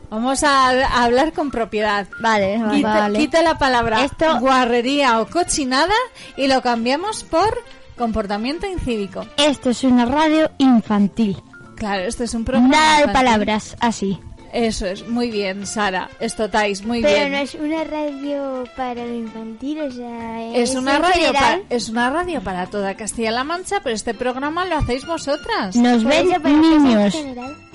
Vamos a, a hablar con propiedad. Vale, Quita, vale. quita la palabra Esto- guarrería o cochinada y lo cambiamos por comportamiento incívico. Esto es una radio infantil. Claro, este es un programa. Nada de infantil. palabras, así. Eso es, muy bien, Sara. Estotáis, muy Pero bien. no es una radio para lo infantil, o sea, Es una radio para, es una radio para toda Castilla-La Mancha, pero este programa lo hacéis vosotras. Nos Por ven eso, pero que es en niños.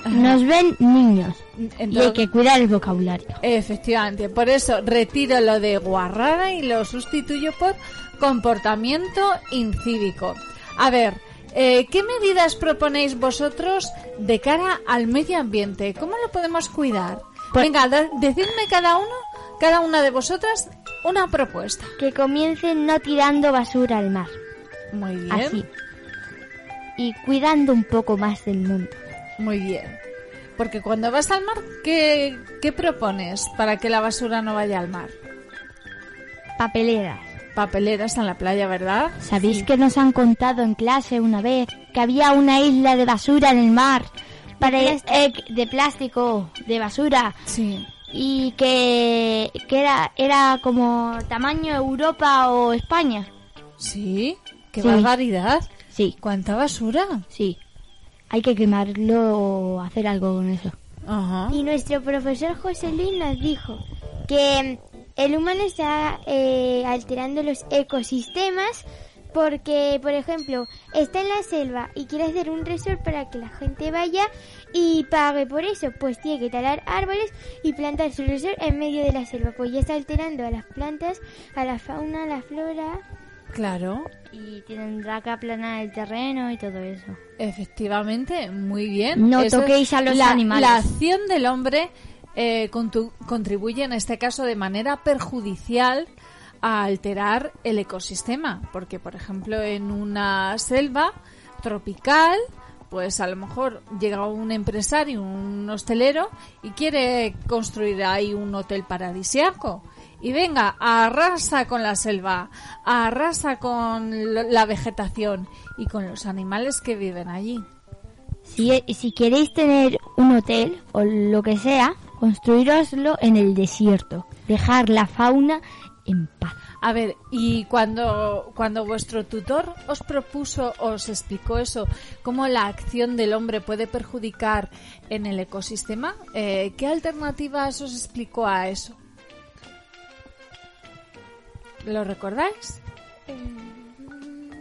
Nos ven niños. Y hay Entonces- que cuidar el vocabulario. Efectivamente, por eso retiro lo de guarrada y lo sustituyo por comportamiento incívico. A ver, eh, ¿qué medidas proponéis vosotros de cara al medio ambiente? ¿Cómo lo podemos cuidar? Pues- Venga, decidme cada uno, cada una de vosotras, una propuesta. Que comiencen no tirando basura al mar. Muy bien. Así. Y cuidando un poco más del mundo. Muy bien. Porque cuando vas al mar, ¿qué, qué propones para que la basura no vaya al mar? Papeleras. Papeleras en la playa, ¿verdad? ¿Sabéis que nos han contado en clase una vez que había una isla de basura en el mar? Para plástico. eh, de plástico, de basura. Sí. Y que, que era, era como tamaño Europa o España. Sí. ¡Qué Sí. barbaridad! Sí, ¿Cuánta basura? sí. Hay que quemarlo o hacer algo con eso. Ajá. Y nuestro profesor José Luis nos dijo que el humano está eh, alterando los ecosistemas porque, por ejemplo, está en la selva y quiere hacer un resort para que la gente vaya y pague por eso, pues tiene que talar árboles y plantar su resort en medio de la selva, pues ya está alterando a las plantas, a la fauna, a la flora. Claro. Y tendrá que aplanar el terreno y todo eso. Efectivamente, muy bien. No Eso- toquéis a los la, animales. La acción del hombre eh, contribuye en este caso de manera perjudicial a alterar el ecosistema, porque por ejemplo en una selva tropical, pues a lo mejor llega un empresario, un hostelero y quiere construir ahí un hotel paradisiaco. Y venga, arrasa con la selva, arrasa con la vegetación y con los animales que viven allí. Si, si queréis tener un hotel o lo que sea, construiroslo en el desierto. Dejar la fauna en paz. A ver, y cuando, cuando vuestro tutor os propuso, os explicó eso, cómo la acción del hombre puede perjudicar en el ecosistema, eh, ¿qué alternativas os explicó a eso? ¿Lo recordáis?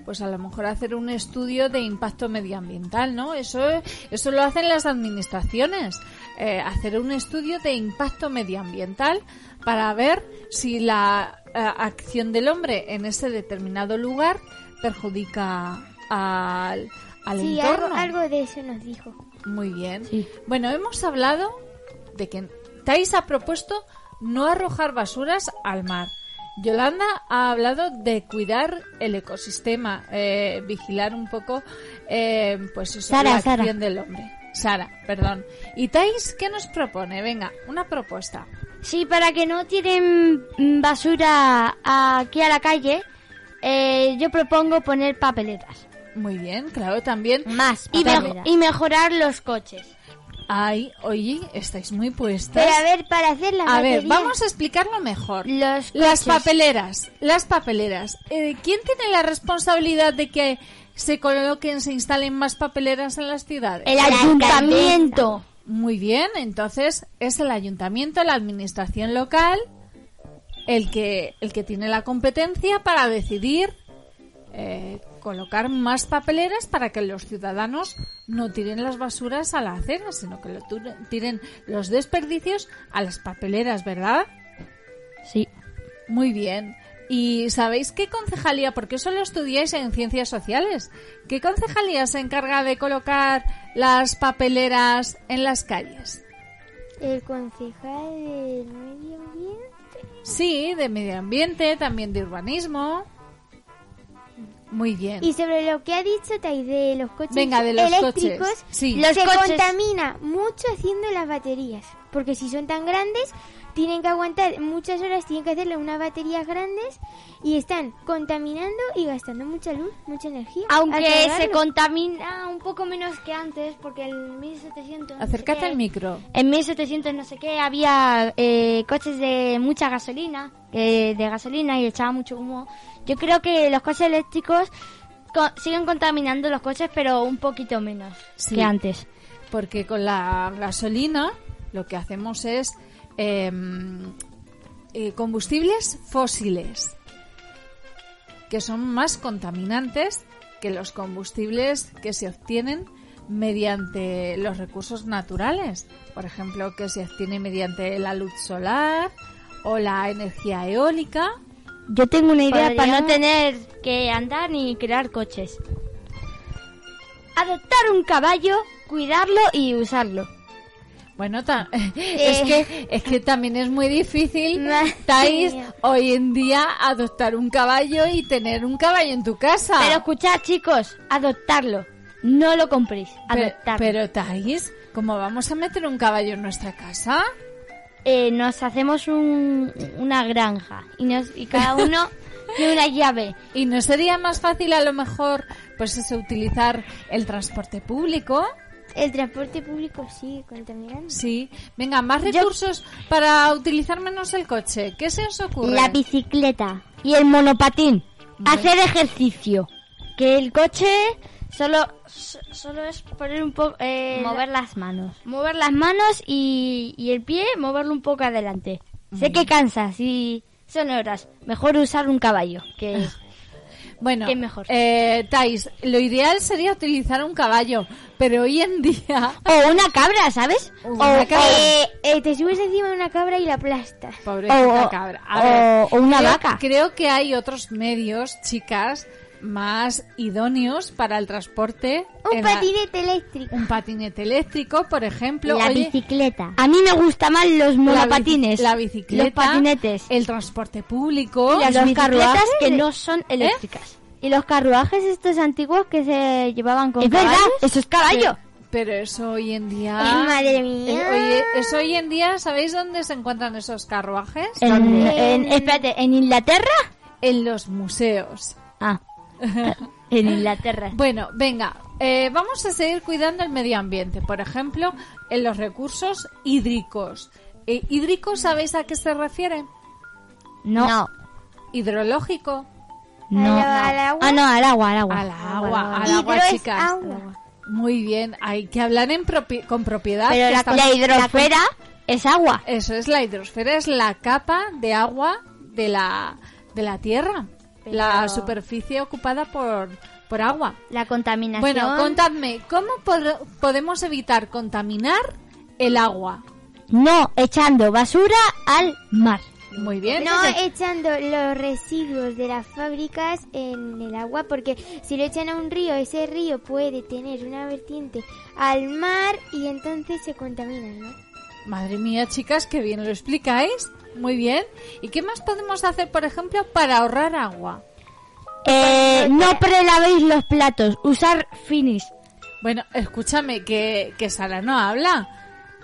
Pues a lo mejor hacer un estudio de impacto medioambiental, ¿no? Eso, eso lo hacen las administraciones. Eh, hacer un estudio de impacto medioambiental para ver si la eh, acción del hombre en ese determinado lugar perjudica al, al sí, algo, entorno. algo de eso nos dijo. Muy bien. Bueno, hemos hablado de que Thais ha propuesto no arrojar basuras al mar. Yolanda ha hablado de cuidar el ecosistema, eh, vigilar un poco, eh, pues eso, Sara, la acción Sara. del hombre. Sara, perdón. ¿Y Thais qué nos propone? Venga, una propuesta. Sí, para que no tiren basura aquí a la calle, eh, yo propongo poner papeletas. Muy bien, claro, también. Más. Y, mejo- y mejorar los coches. Ay, oye, estáis muy puestas. Pero a ver, para hacer las A ver, vamos a explicarlo mejor. Los Las papeleras, las papeleras. Eh, ¿Quién tiene la responsabilidad de que se coloquen, se instalen más papeleras en las ciudades? El ayuntamiento. Muy bien, entonces es el ayuntamiento, la administración local, el que, el que tiene la competencia para decidir eh, colocar más papeleras para que los ciudadanos no tiren las basuras a la acera, sino que lo tiren los desperdicios a las papeleras, ¿verdad? Sí. Muy bien. ¿Y sabéis qué concejalía, porque eso lo estudiáis en ciencias sociales, qué concejalía se encarga de colocar las papeleras en las calles? El concejal del medio ambiente. Sí, de medio ambiente, también de urbanismo. Muy bien. Y sobre lo que ha dicho Tai de los coches Venga, de los eléctricos, coches. Sí. se Los coches. contamina mucho haciendo las baterías. Porque si son tan grandes, tienen que aguantar muchas horas, tienen que hacerle unas baterías grandes y están contaminando y gastando mucha luz, mucha energía. Aunque se contamina un poco menos que antes, porque en 1700... no sé Acércate qué, al micro. En 1700 no sé qué había eh, coches de mucha gasolina, eh, de gasolina y echaba mucho humo. Yo creo que los coches eléctricos co- siguen contaminando los coches, pero un poquito menos Sí. que antes. Porque con la gasolina lo que hacemos es em, eh, combustibles fósiles, que son más contaminantes que los combustibles que se obtienen mediante los recursos naturales. Por ejemplo, que se obtiene mediante la luz solar o la energía eólica. Yo tengo una idea para no tener que andar ni crear coches. Adoptar un caballo, cuidarlo y usarlo. Bueno, ta- es que es que también es muy difícil, Thais, hoy en día adoptar un caballo y tener un caballo en tu casa. Pero escuchad, chicos, adoptarlo. No lo compréis, adoptarlo. pero, Thais, ¿cómo vamos a meter un caballo en nuestra casa? Eh, nos hacemos un- una granja y, nos, y cada uno tiene una llave. ¿Y no sería más fácil a lo mejor, pues eso, utilizar el transporte público? El transporte público sigue contaminando. Sí. Venga, más recursos para utilizar menos el coche. ¿Qué se os ocurre? La bicicleta y el monopatín. Hacer ejercicio. Que el coche solo, so- solo es poner un poco... Mover las manos. Mover las manos y, y el pie moverlo un poco adelante. Sé que cansas y son horas. Mejor usar un caballo que... Bueno, ¿Qué mejor? Eh, Thais, lo ideal sería utilizar un caballo, pero hoy en día... O una cabra, ¿sabes? Una cabra. Eh, eh, te subes encima de una cabra y la aplastas. Pobrecita O- cabra. A o- ver, o una creo- vaca. Creo que hay otros medios, chicas, más idóneos para el transporte. Un en la- patinete eléctrico. un patinete eléctrico, por ejemplo. La Oye, bicicleta. A mí me gustan más los la monopatines. bici- La bicicleta. Los patinetes. El transporte público. Y las los carruajes. que no son eléctricas. ¿Y los carruajes estos antiguos que se llevaban con Es verdad, caballos? eso es caballo. Pero eso hoy en día... Ay, madre mía. Eh, Oye, eso hoy en día, ¿sabéis dónde se encuentran esos carruajes? En, en- espérate, ¿en Inglaterra? En los museos. Ah, en Inglaterra. Bueno, venga, eh, vamos a seguir cuidando el medio ambiente. Por ejemplo, en los recursos hídricos. Eh, ¿Hídrico sabéis a qué se refiere? No. Hidrológico. No. ¿Al- al agua? Ah, no, al agua, al agua. Al agua, al agua, chicas. agua. Muy bien, hay que hablar en propi- con propiedad. Pero que la, estamos- la hidrosfera es agua. Eso es, la hidrosfera es la capa de agua de la, de la Tierra. La superficie ocupada por, por agua. La contaminación. Bueno, contadme, ¿cómo pod- podemos evitar contaminar el agua? No echando basura al mar. Muy bien. No echando los residuos de las fábricas en el agua, porque si lo echan a un río, ese río puede tener una vertiente al mar y entonces se contamina, ¿no? Madre mía, chicas, qué bien lo explicáis. Muy bien. ¿Y qué más podemos hacer, por ejemplo, para ahorrar agua? Eh, no prelavéis los platos. Usar finis. Bueno, escúchame, que, que Sara no habla.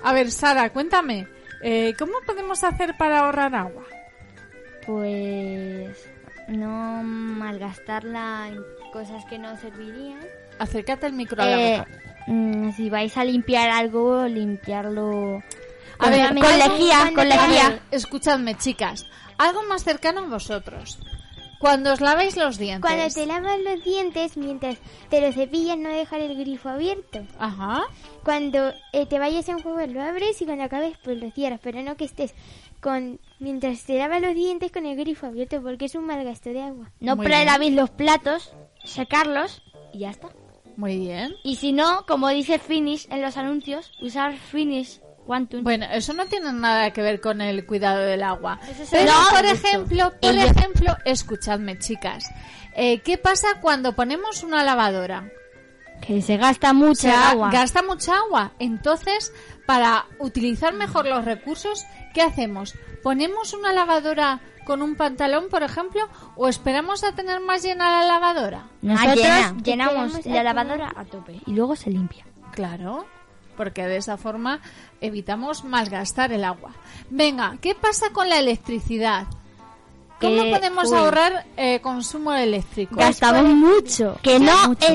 A ver, Sara, cuéntame. eh, ¿Cómo podemos hacer para ahorrar agua? Pues no malgastarla en cosas que no servirían. Acércate el micro a la Eh, boca. mm, si vais a limpiar algo, limpiarlo. A ver, ver, lejía. escuchadme, chicas. Algo más cercano a vosotros. Cuando os laváis los dientes. Cuando te lavas los dientes, mientras te lo cepillas, no dejar el grifo abierto. Ajá. Cuando eh, te vayas a enjuagar, lo abres y cuando acabes, pues lo cierras. Pero no que estés con mientras te lavas los dientes con el grifo abierto, porque es un mal gasto de agua. No prelavéis los platos, secarlos y ya está. Muy bien. Y si no, como dice Finish en los anuncios, usar Finish Quantum. Bueno, eso no tiene nada que ver con el cuidado del agua. es Pero, el por ejemplo, por ejemplo, escuchadme, chicas. Eh, ¿Qué pasa cuando ponemos una lavadora? que se gasta mucha Se agua. Gasta mucha agua. Entonces, para utilizar mejor los recursos, ¿qué hacemos? ¿Ponemos una lavadora con un pantalón, por ejemplo, o esperamos a tener más llena la lavadora? Nosotros llena. llenamos la lavadora a tope y luego se limpia. Claro, porque de esa forma evitamos malgastar el agua. Venga, ¿qué pasa con la electricidad? ¿Cómo Que- podemos uy. ahorrar eh, consumo eléctrico? Gastamos mucho. Que no Mucho.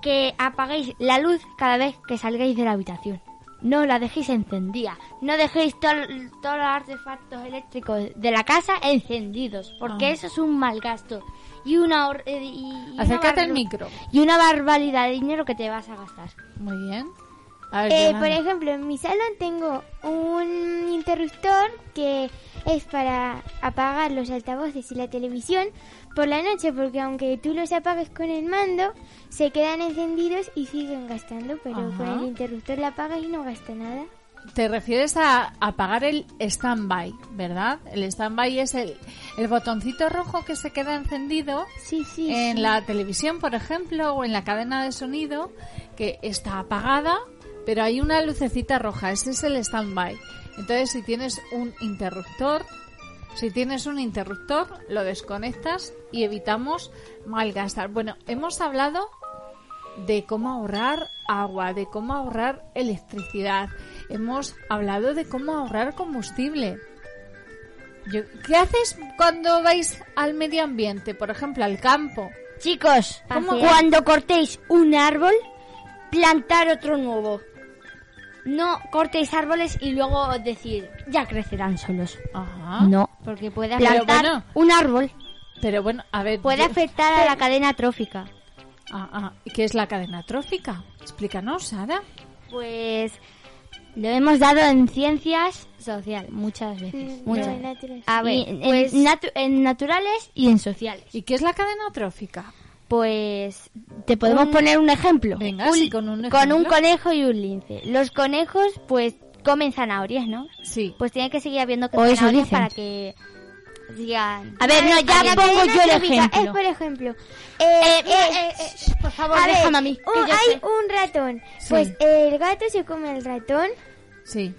que apaguéis la luz cada vez que salgáis de la habitación. No la dejéis encendida. No dejéis todos los artefactos eléctricos de la casa encendidos, porque Ah. eso es un mal gasto. Y una, eh, y- y una Acércate al barba- micro. Y una barbaridad de dinero que te vas a gastar. Muy bien. Ver, Eh, por ejemplo, en mi salón tengo un interruptor que es para apagar los altavoces y la televisión por la noche, porque aunque tú los apagues con el mando, se quedan encendidos y siguen gastando, pero con el interruptor la apagas y no gasta nada. Te refieres a apagar el stand-by, ¿verdad? El stand-by es el, el botoncito rojo que se queda encendido Sí, sí. en sí. la televisión, por ejemplo, o en la cadena de sonido, que está apagada, pero hay una lucecita roja. Ese es el stand-by. Entonces, si tienes un interruptor, si tienes un interruptor, lo desconectas y evitamos malgastar. Bueno, hemos hablado de cómo ahorrar agua, de cómo ahorrar electricidad. Hemos hablado de cómo ahorrar combustible. Yo- ¿Qué haces cuando vais al medio ambiente, por ejemplo, al campo? Chicos, ¿Cómo? cuando cortéis un árbol, plantar otro nuevo. No cortéis árboles y luego decir, ya crecerán solos. Ajá. No. Porque puede Plantar bueno, un árbol pero bueno, a ver. puede yo- afectar a la cadena trófica. Ah, ah, ¿y ¿Qué es la cadena trófica? Explícanos, Sara. Pues lo hemos dado en ciencias sociales muchas veces. Muchas. no, en. A ver, Y, en, pues- natu- en naturales y en sociales. ¿Y qué es la cadena trófica? Pues te podemos Un- poner un ejemplo. Venga, Un- sí, con un Con un ejemplo. conejo y un lince. Los conejos, pues, comen zanahorias, ¿no? Sí. Pues tiene que seguir habiendo O eso zanahorias dicen. para que sigan. A ver, no, ya pongo yo el ejemplo. Es, por ejemplo, eh, eh, eh, por favor, a ver, déjame a mí. que un- yo hay sé. un ratón. Sí. Pues el gato se come al ratón. Sí.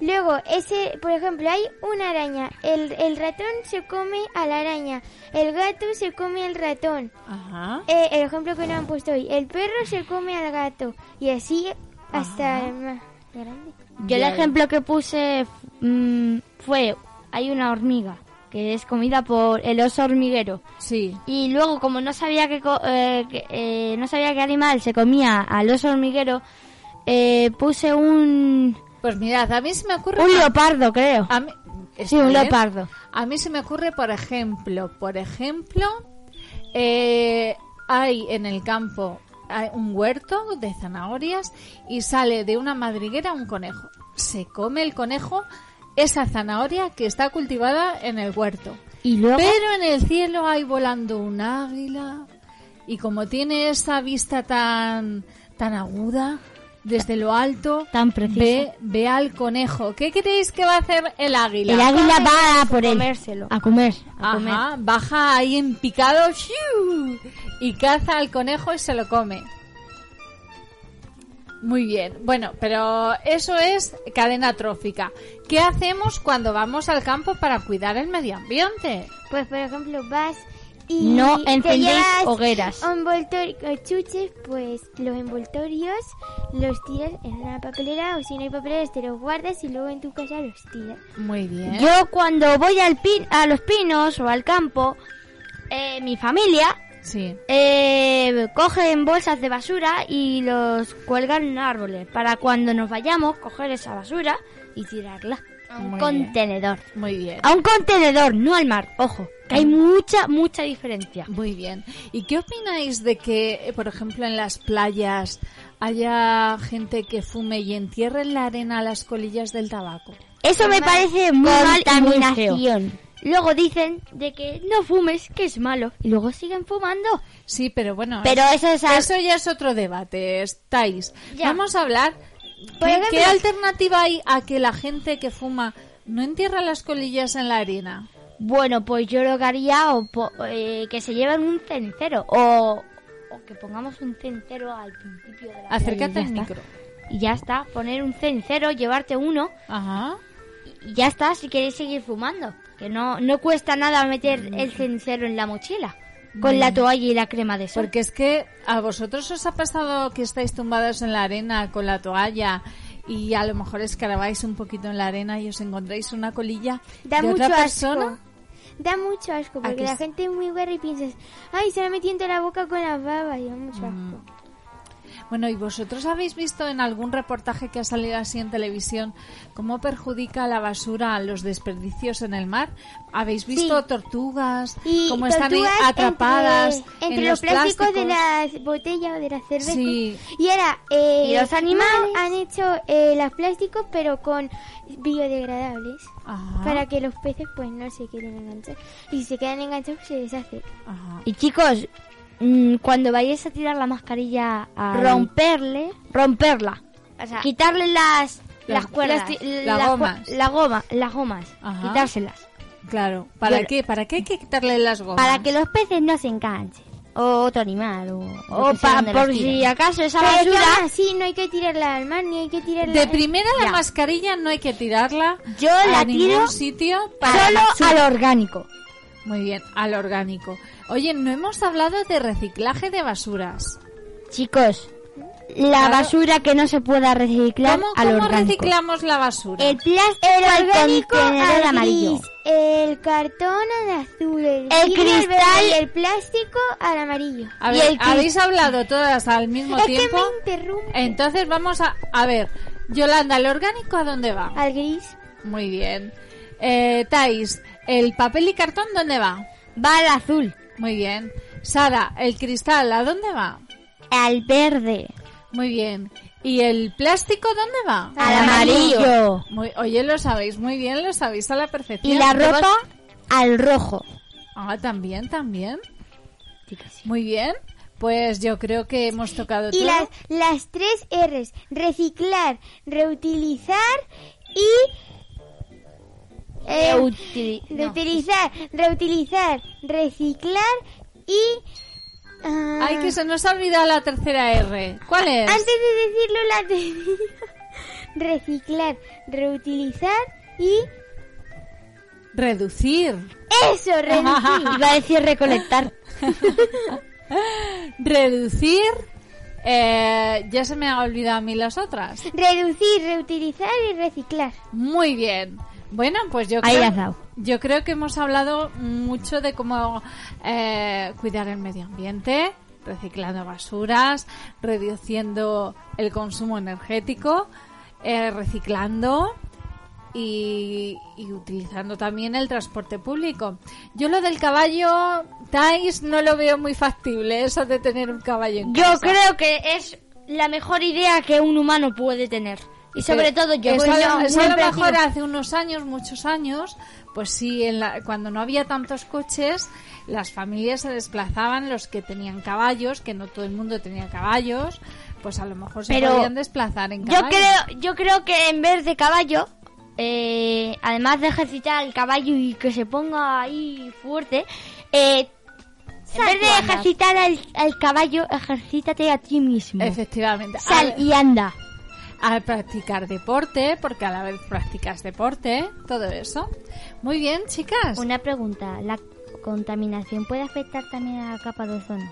Luego, ese, por ejemplo, hay una araña. El, el ratón se come a la araña. El gato se come al ratón. Ajá. Eh, el ejemplo que nos han puesto hoy. El perro se come al gato. Y así hasta el más grande. Yo el ejemplo que puse mm, fue, hay una hormiga que es comida por el oso hormiguero. Sí. Y luego, como no sabía que, co- eh, que, eh, no sabía qué animal se comía al oso hormiguero, eh, puse un Pues mirad, a mí se me ocurre... un leopardo, creo. A mí, Sí, un leopardo. A mí se me ocurre, por ejemplo, por ejemplo, eh, hay en el campo hay un huerto de zanahorias y sale de una madriguera un conejo. Se come el conejo esa zanahoria que está cultivada en el huerto. Y luego Pero en el cielo hay volando un águila y como tiene esa vista tan tan aguda desde lo alto, Tan ve, ve al conejo. ¿Qué creéis que va a hacer el águila? el águila va a por él. comérselo. A comer. A comer. Baja ahí en picado ¡shiu! y caza al conejo y se lo come. Muy bien, bueno, pero eso es cadena trófica. ¿Qué hacemos cuando vamos al campo para cuidar el medio ambiente? Pues, por ejemplo, vas y No encendéis hogueras. envoltorio- eh, chuches, pues los envoltorios los tiras en una papelera o si no hay papeleras te los guardas y luego en tu casa los tiras. Muy bien. Yo cuando voy al pin a los pinos o al campo, eh, mi familia Sí. eh, cogen bolsas de basura y los cuelgan en árboles para cuando nos vayamos coger esa basura y tirarla. A un Muy contenedor. Muy bien. A un contenedor, no al mar. Ojo, que hay mucha, mucha diferencia. Muy bien. ¿Y qué opináis de que, por ejemplo, en las playas haya gente que fume y entierre en la arena las colillas del tabaco? Eso me parece muy. Contaminación. Luego dicen de que no fumes, que es malo. Y luego siguen fumando. Sí, pero bueno. Pero eso es al- Eso ya es otro debate, Estáis. Ya. Vamos a hablar. ¿Qué, ejemplo- qué alternativa hay a que la gente que fuma no entierra las colillas en la arena? Bueno, pues yo lo que haría o po- eh, que se lleven un cenicero o, o que pongamos un cenicero al principio de la Acércate al micro. Y ya está, poner un cenicero, llevarte uno Ajá. y ya está, si queréis seguir fumando. Que no, no cuesta nada meter el cenicero en la mochila con la toalla y la crema de sol. Porque es que a vosotros os ha pasado que estáis tumbados en la arena con la toalla y a lo mejor escarabáis un poquito en la arena y os encontráis una colilla Da de mucho otra asco. persona. Da mucho asco, ¿A porque que la gente es muy guerra y piensas, ay, se la metió entre la boca con las babas y da mucho Mm. asco. Bueno, ¿y vosotros habéis visto en algún reportaje que ha salido así en televisión cómo perjudica la basura a los desperdicios en el mar? ¿Habéis visto Sí. tortugas? Y cómo están atrapadas entre, entre en los, plásticos, de las botellas o de las cervezas. Sí. Y ahora, eh, ¿Y los animales? han hecho eh, los plásticos, pero con biodegradables. Ajá. Para que los peces pues no se queden enganchados. Y si se quedan enganchados, se deshace. Ajá. Y chicos, mm, cuando vayáis a tirar la mascarilla, a romperle, romperla, O sea, quitarle las Las cuerdas. Las las gomas. la goma, las gomas, Ajá. quitárselas, Claro. ¿Para qué? ¿Para qué hay que quitarle las gomas? para que los peces no se enganchen, o otro animal, o, o sea pa- por si acaso esa Pero basura. así no hay que tirarla al mar, ni hay que tirarla... De primera la Ya. mascarilla no hay que tirarla Yo a la ningún tiro sitio solo al orgánico. Muy bien, al orgánico. Oye, no hemos hablado de reciclaje de basuras. Chicos, la Claro. basura que no se pueda reciclar ¿Cómo, al cómo orgánico. reciclamos la basura? El plástico El al orgánico al amarillo. gris, el cartón al azul, el, El cristal- verde el plástico al amarillo. A y ver, el cris- habéis hablado todas al mismo es tiempo. que me interrumpe. Entonces vamos a... A ver, Yolanda, ¿el orgánico a dónde va? Al gris. Muy bien. Eh, Thais, ¿el papel y cartón dónde va? Va al azul. Muy bien. Sara, ¿el cristal a dónde va? Al verde. Muy bien. ¿Y el plástico dónde va? Al amarillo. Muy, oye, lo sabéis muy bien, lo sabéis a la perfección. Y la ropa al rojo. Ah, también, también. Muy bien. Pues yo creo que hemos tocado Y todo. las, las tres R's, reciclar, reutilizar y... eh, Reutili- no. reutilizar, reutilizar, reciclar y... ah, Ay, que se nos ha olvidado la tercera R. ¿Cuál es? Antes de decirlo la tenía. Reciclar, reutilizar y... Reducir. Eso, reducir. Iba a decir recolectar. Reducir. Eh, ya se me ha olvidado a mí las otras. Reducir, reutilizar y reciclar. Muy bien. Bueno, pues yo Ahí creo, has dado. yo creo que hemos hablado mucho de cómo eh, cuidar el medio ambiente, reciclando basuras, reduciendo el consumo energético, eh, reciclando y, y utilizando también el transporte público. Yo lo del caballo, Thais, no lo veo muy factible, eso de tener un caballo en Yo casa. creo que es la mejor idea que un humano puede tener. Y sobre Pero todo yo. eso, muy eso a lo mejor hace unos años, muchos años, pues sí, en la- cuando no había tantos coches, las familias se desplazaban, los que tenían caballos, que no todo el mundo tenía caballos, pues a lo mejor se Pero podían desplazar en Yo caballo. creo, yo creo que en vez de caballo, eh, además de ejercitar el caballo y que se ponga ahí fuerte, eh, en vez de ejercitar al, al caballo, ejercítate a ti mismo. Efectivamente. Sal Al- y anda. Al practicar deporte, porque a la vez practicas deporte, todo eso. Muy bien, chicas. Una pregunta, ¿la contaminación puede afectar también a la capa de ozono?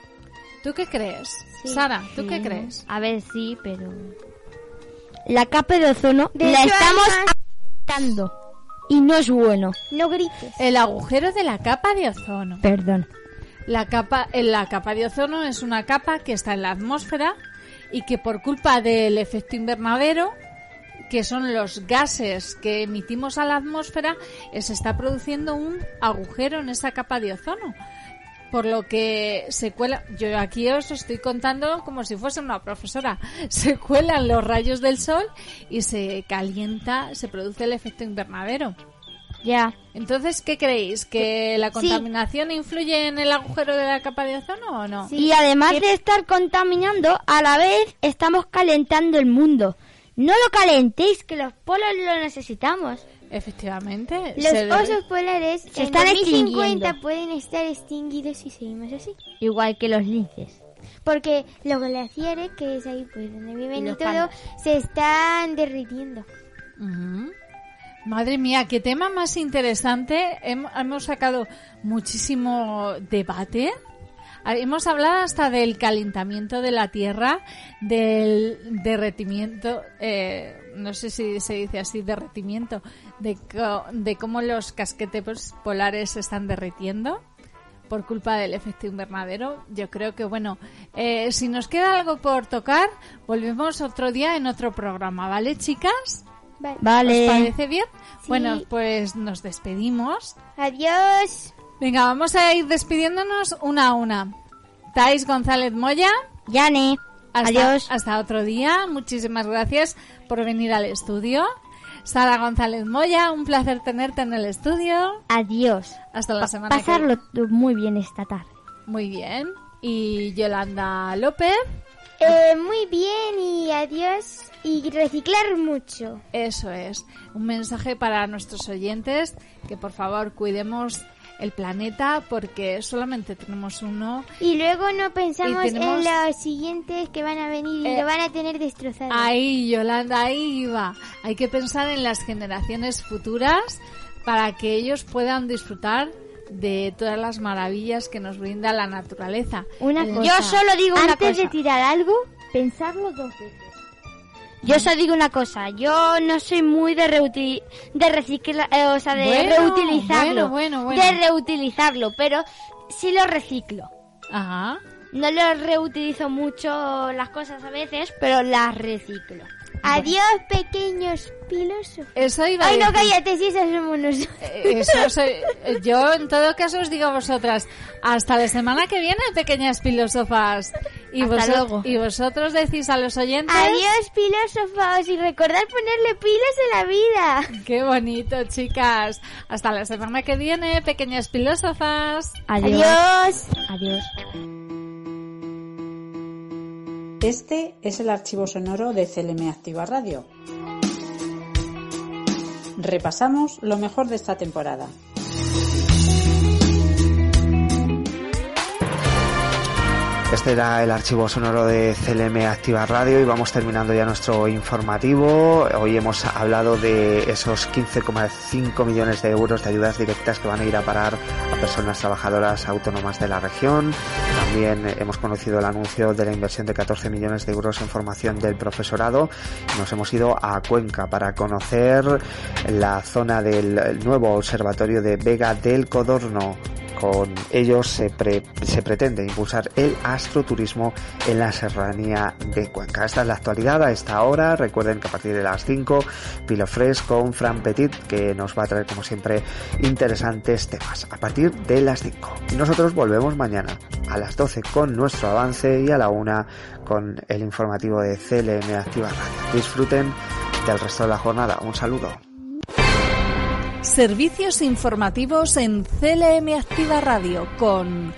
¿Tú qué crees? Sí. Sara, ¿tú Sí. qué crees? A ver, sí, pero... La capa de ozono De la estamos afectando. Y no es bueno. No grites. El agujero de la capa de ozono. Perdón. La capa, en la capa de ozono es una capa que está en la atmósfera y que por culpa del efecto invernadero que son los gases que emitimos a la atmósfera, eh, se está produciendo un agujero en esa capa de ozono. Por lo que se cuela, yo aquí os estoy contando como si fuese una profesora, se cuelan los rayos del sol y se calienta, se produce el efecto invernadero. Ya. Entonces, ¿qué creéis? ¿Que la contaminación influye en el agujero de la capa de ozono o no? Y además de estar contaminando, a la vez estamos calentando el mundo. No lo calentéis, que los polos lo necesitamos. Efectivamente. Los se debe- osos polares Se en están 2050 extinguiendo. pueden estar extinguidos si seguimos así. Igual que los linces. Porque los glaciares, que es ahí pues donde viven Y todo, se están derritiendo. Ujú. Madre mía, qué tema más interesante. Hem- Hemos sacado muchísimo debate. Ah, Hemos hablado hasta del calentamiento de la Tierra, del derretimiento, eh, no sé si se dice así, derretimiento, de, de cómo los casquetes polares se están derritiendo por culpa del efecto invernadero. Yo creo que, bueno, eh, si nos queda algo por tocar, volvemos otro día en otro programa, ¿vale, chicas? Vale. ¿Os parece bien? Bueno, pues nos despedimos. Adiós. Venga, vamos a ir despidiéndonos una a una. Tais González Moya. Yane. Hasta, Adiós. Hasta otro día. Muchísimas gracias por venir al estudio. Sara González Moya, un placer tenerte en el estudio. Adiós. Hasta la Pa- semana que Pasarlo muy bien esta tarde. Muy bien. Y Yolanda López. Eh, muy bien y adiós. Y reciclar mucho. Eso es. Un mensaje para nuestros oyentes que por favor cuidemos el planeta porque solamente tenemos uno. Y luego no pensamos tenemos- en los siguientes que van a venir y Eh, lo van a tener destrozado. Ahí, Yolanda, ahí va. Hay que pensar en las generaciones futuras para que ellos puedan disfrutar de todas las maravillas que nos brinda la naturaleza. Una Eh, cosa. Yo solo digo una Antes cosa. de tirar algo, pensarlo dos veces. Yo solo digo una cosa, yo no soy muy de reuti de reciclar, eh, o sea, de Bueno, reutilizarlo, bueno, bueno. de reutilizarlo, pero sí lo reciclo. Ajá. No lo reutilizo mucho las cosas a veces, pero las reciclo. Adiós, pequeños filósofos. Eso iba a Ay, no, decir. cállate, si esas somos nosotros. Eh, Eso soy- yo en todo caso os digo a vosotras, hasta la semana que viene, pequeñas filósofas. Y, Hasta vosot- luego. y vosotros decís a los oyentes... Adiós, filósofos, y recordad ponerle pilas en la vida. Qué bonito, chicas. Hasta la semana que viene, pequeñas filósofas. Adiós. Adiós. Este es el archivo sonoro de CLM Activa Radio. Repasamos lo mejor de esta temporada. Este era el archivo sonoro de CLM Activa Radio y vamos terminando ya nuestro informativo. Hoy hemos hablado de esos 15,5 millones de euros de ayudas directas que van a ir a parar a personas trabajadoras autónomas de la región. También hemos conocido el anuncio de la inversión de 14 millones de euros en formación del profesorado. Nos hemos ido a Cuenca para conocer la zona del nuevo observatorio de Vega del Codorno con ellos se, pre- se pretende impulsar el astroturismo en la serranía de Cuenca. Esta es la actualidad a esta hora. Recuerden que a partir de las 5, Pilo Fresh con Fran Petit, que nos va a traer como siempre interesantes temas. A partir de las 5. Y nosotros volvemos mañana a las 12 con nuestro avance y a la 1 con el informativo de CLM Activa Radio. Disfruten del resto de la jornada. Un saludo. Servicios informativos en CLM Activa Radio con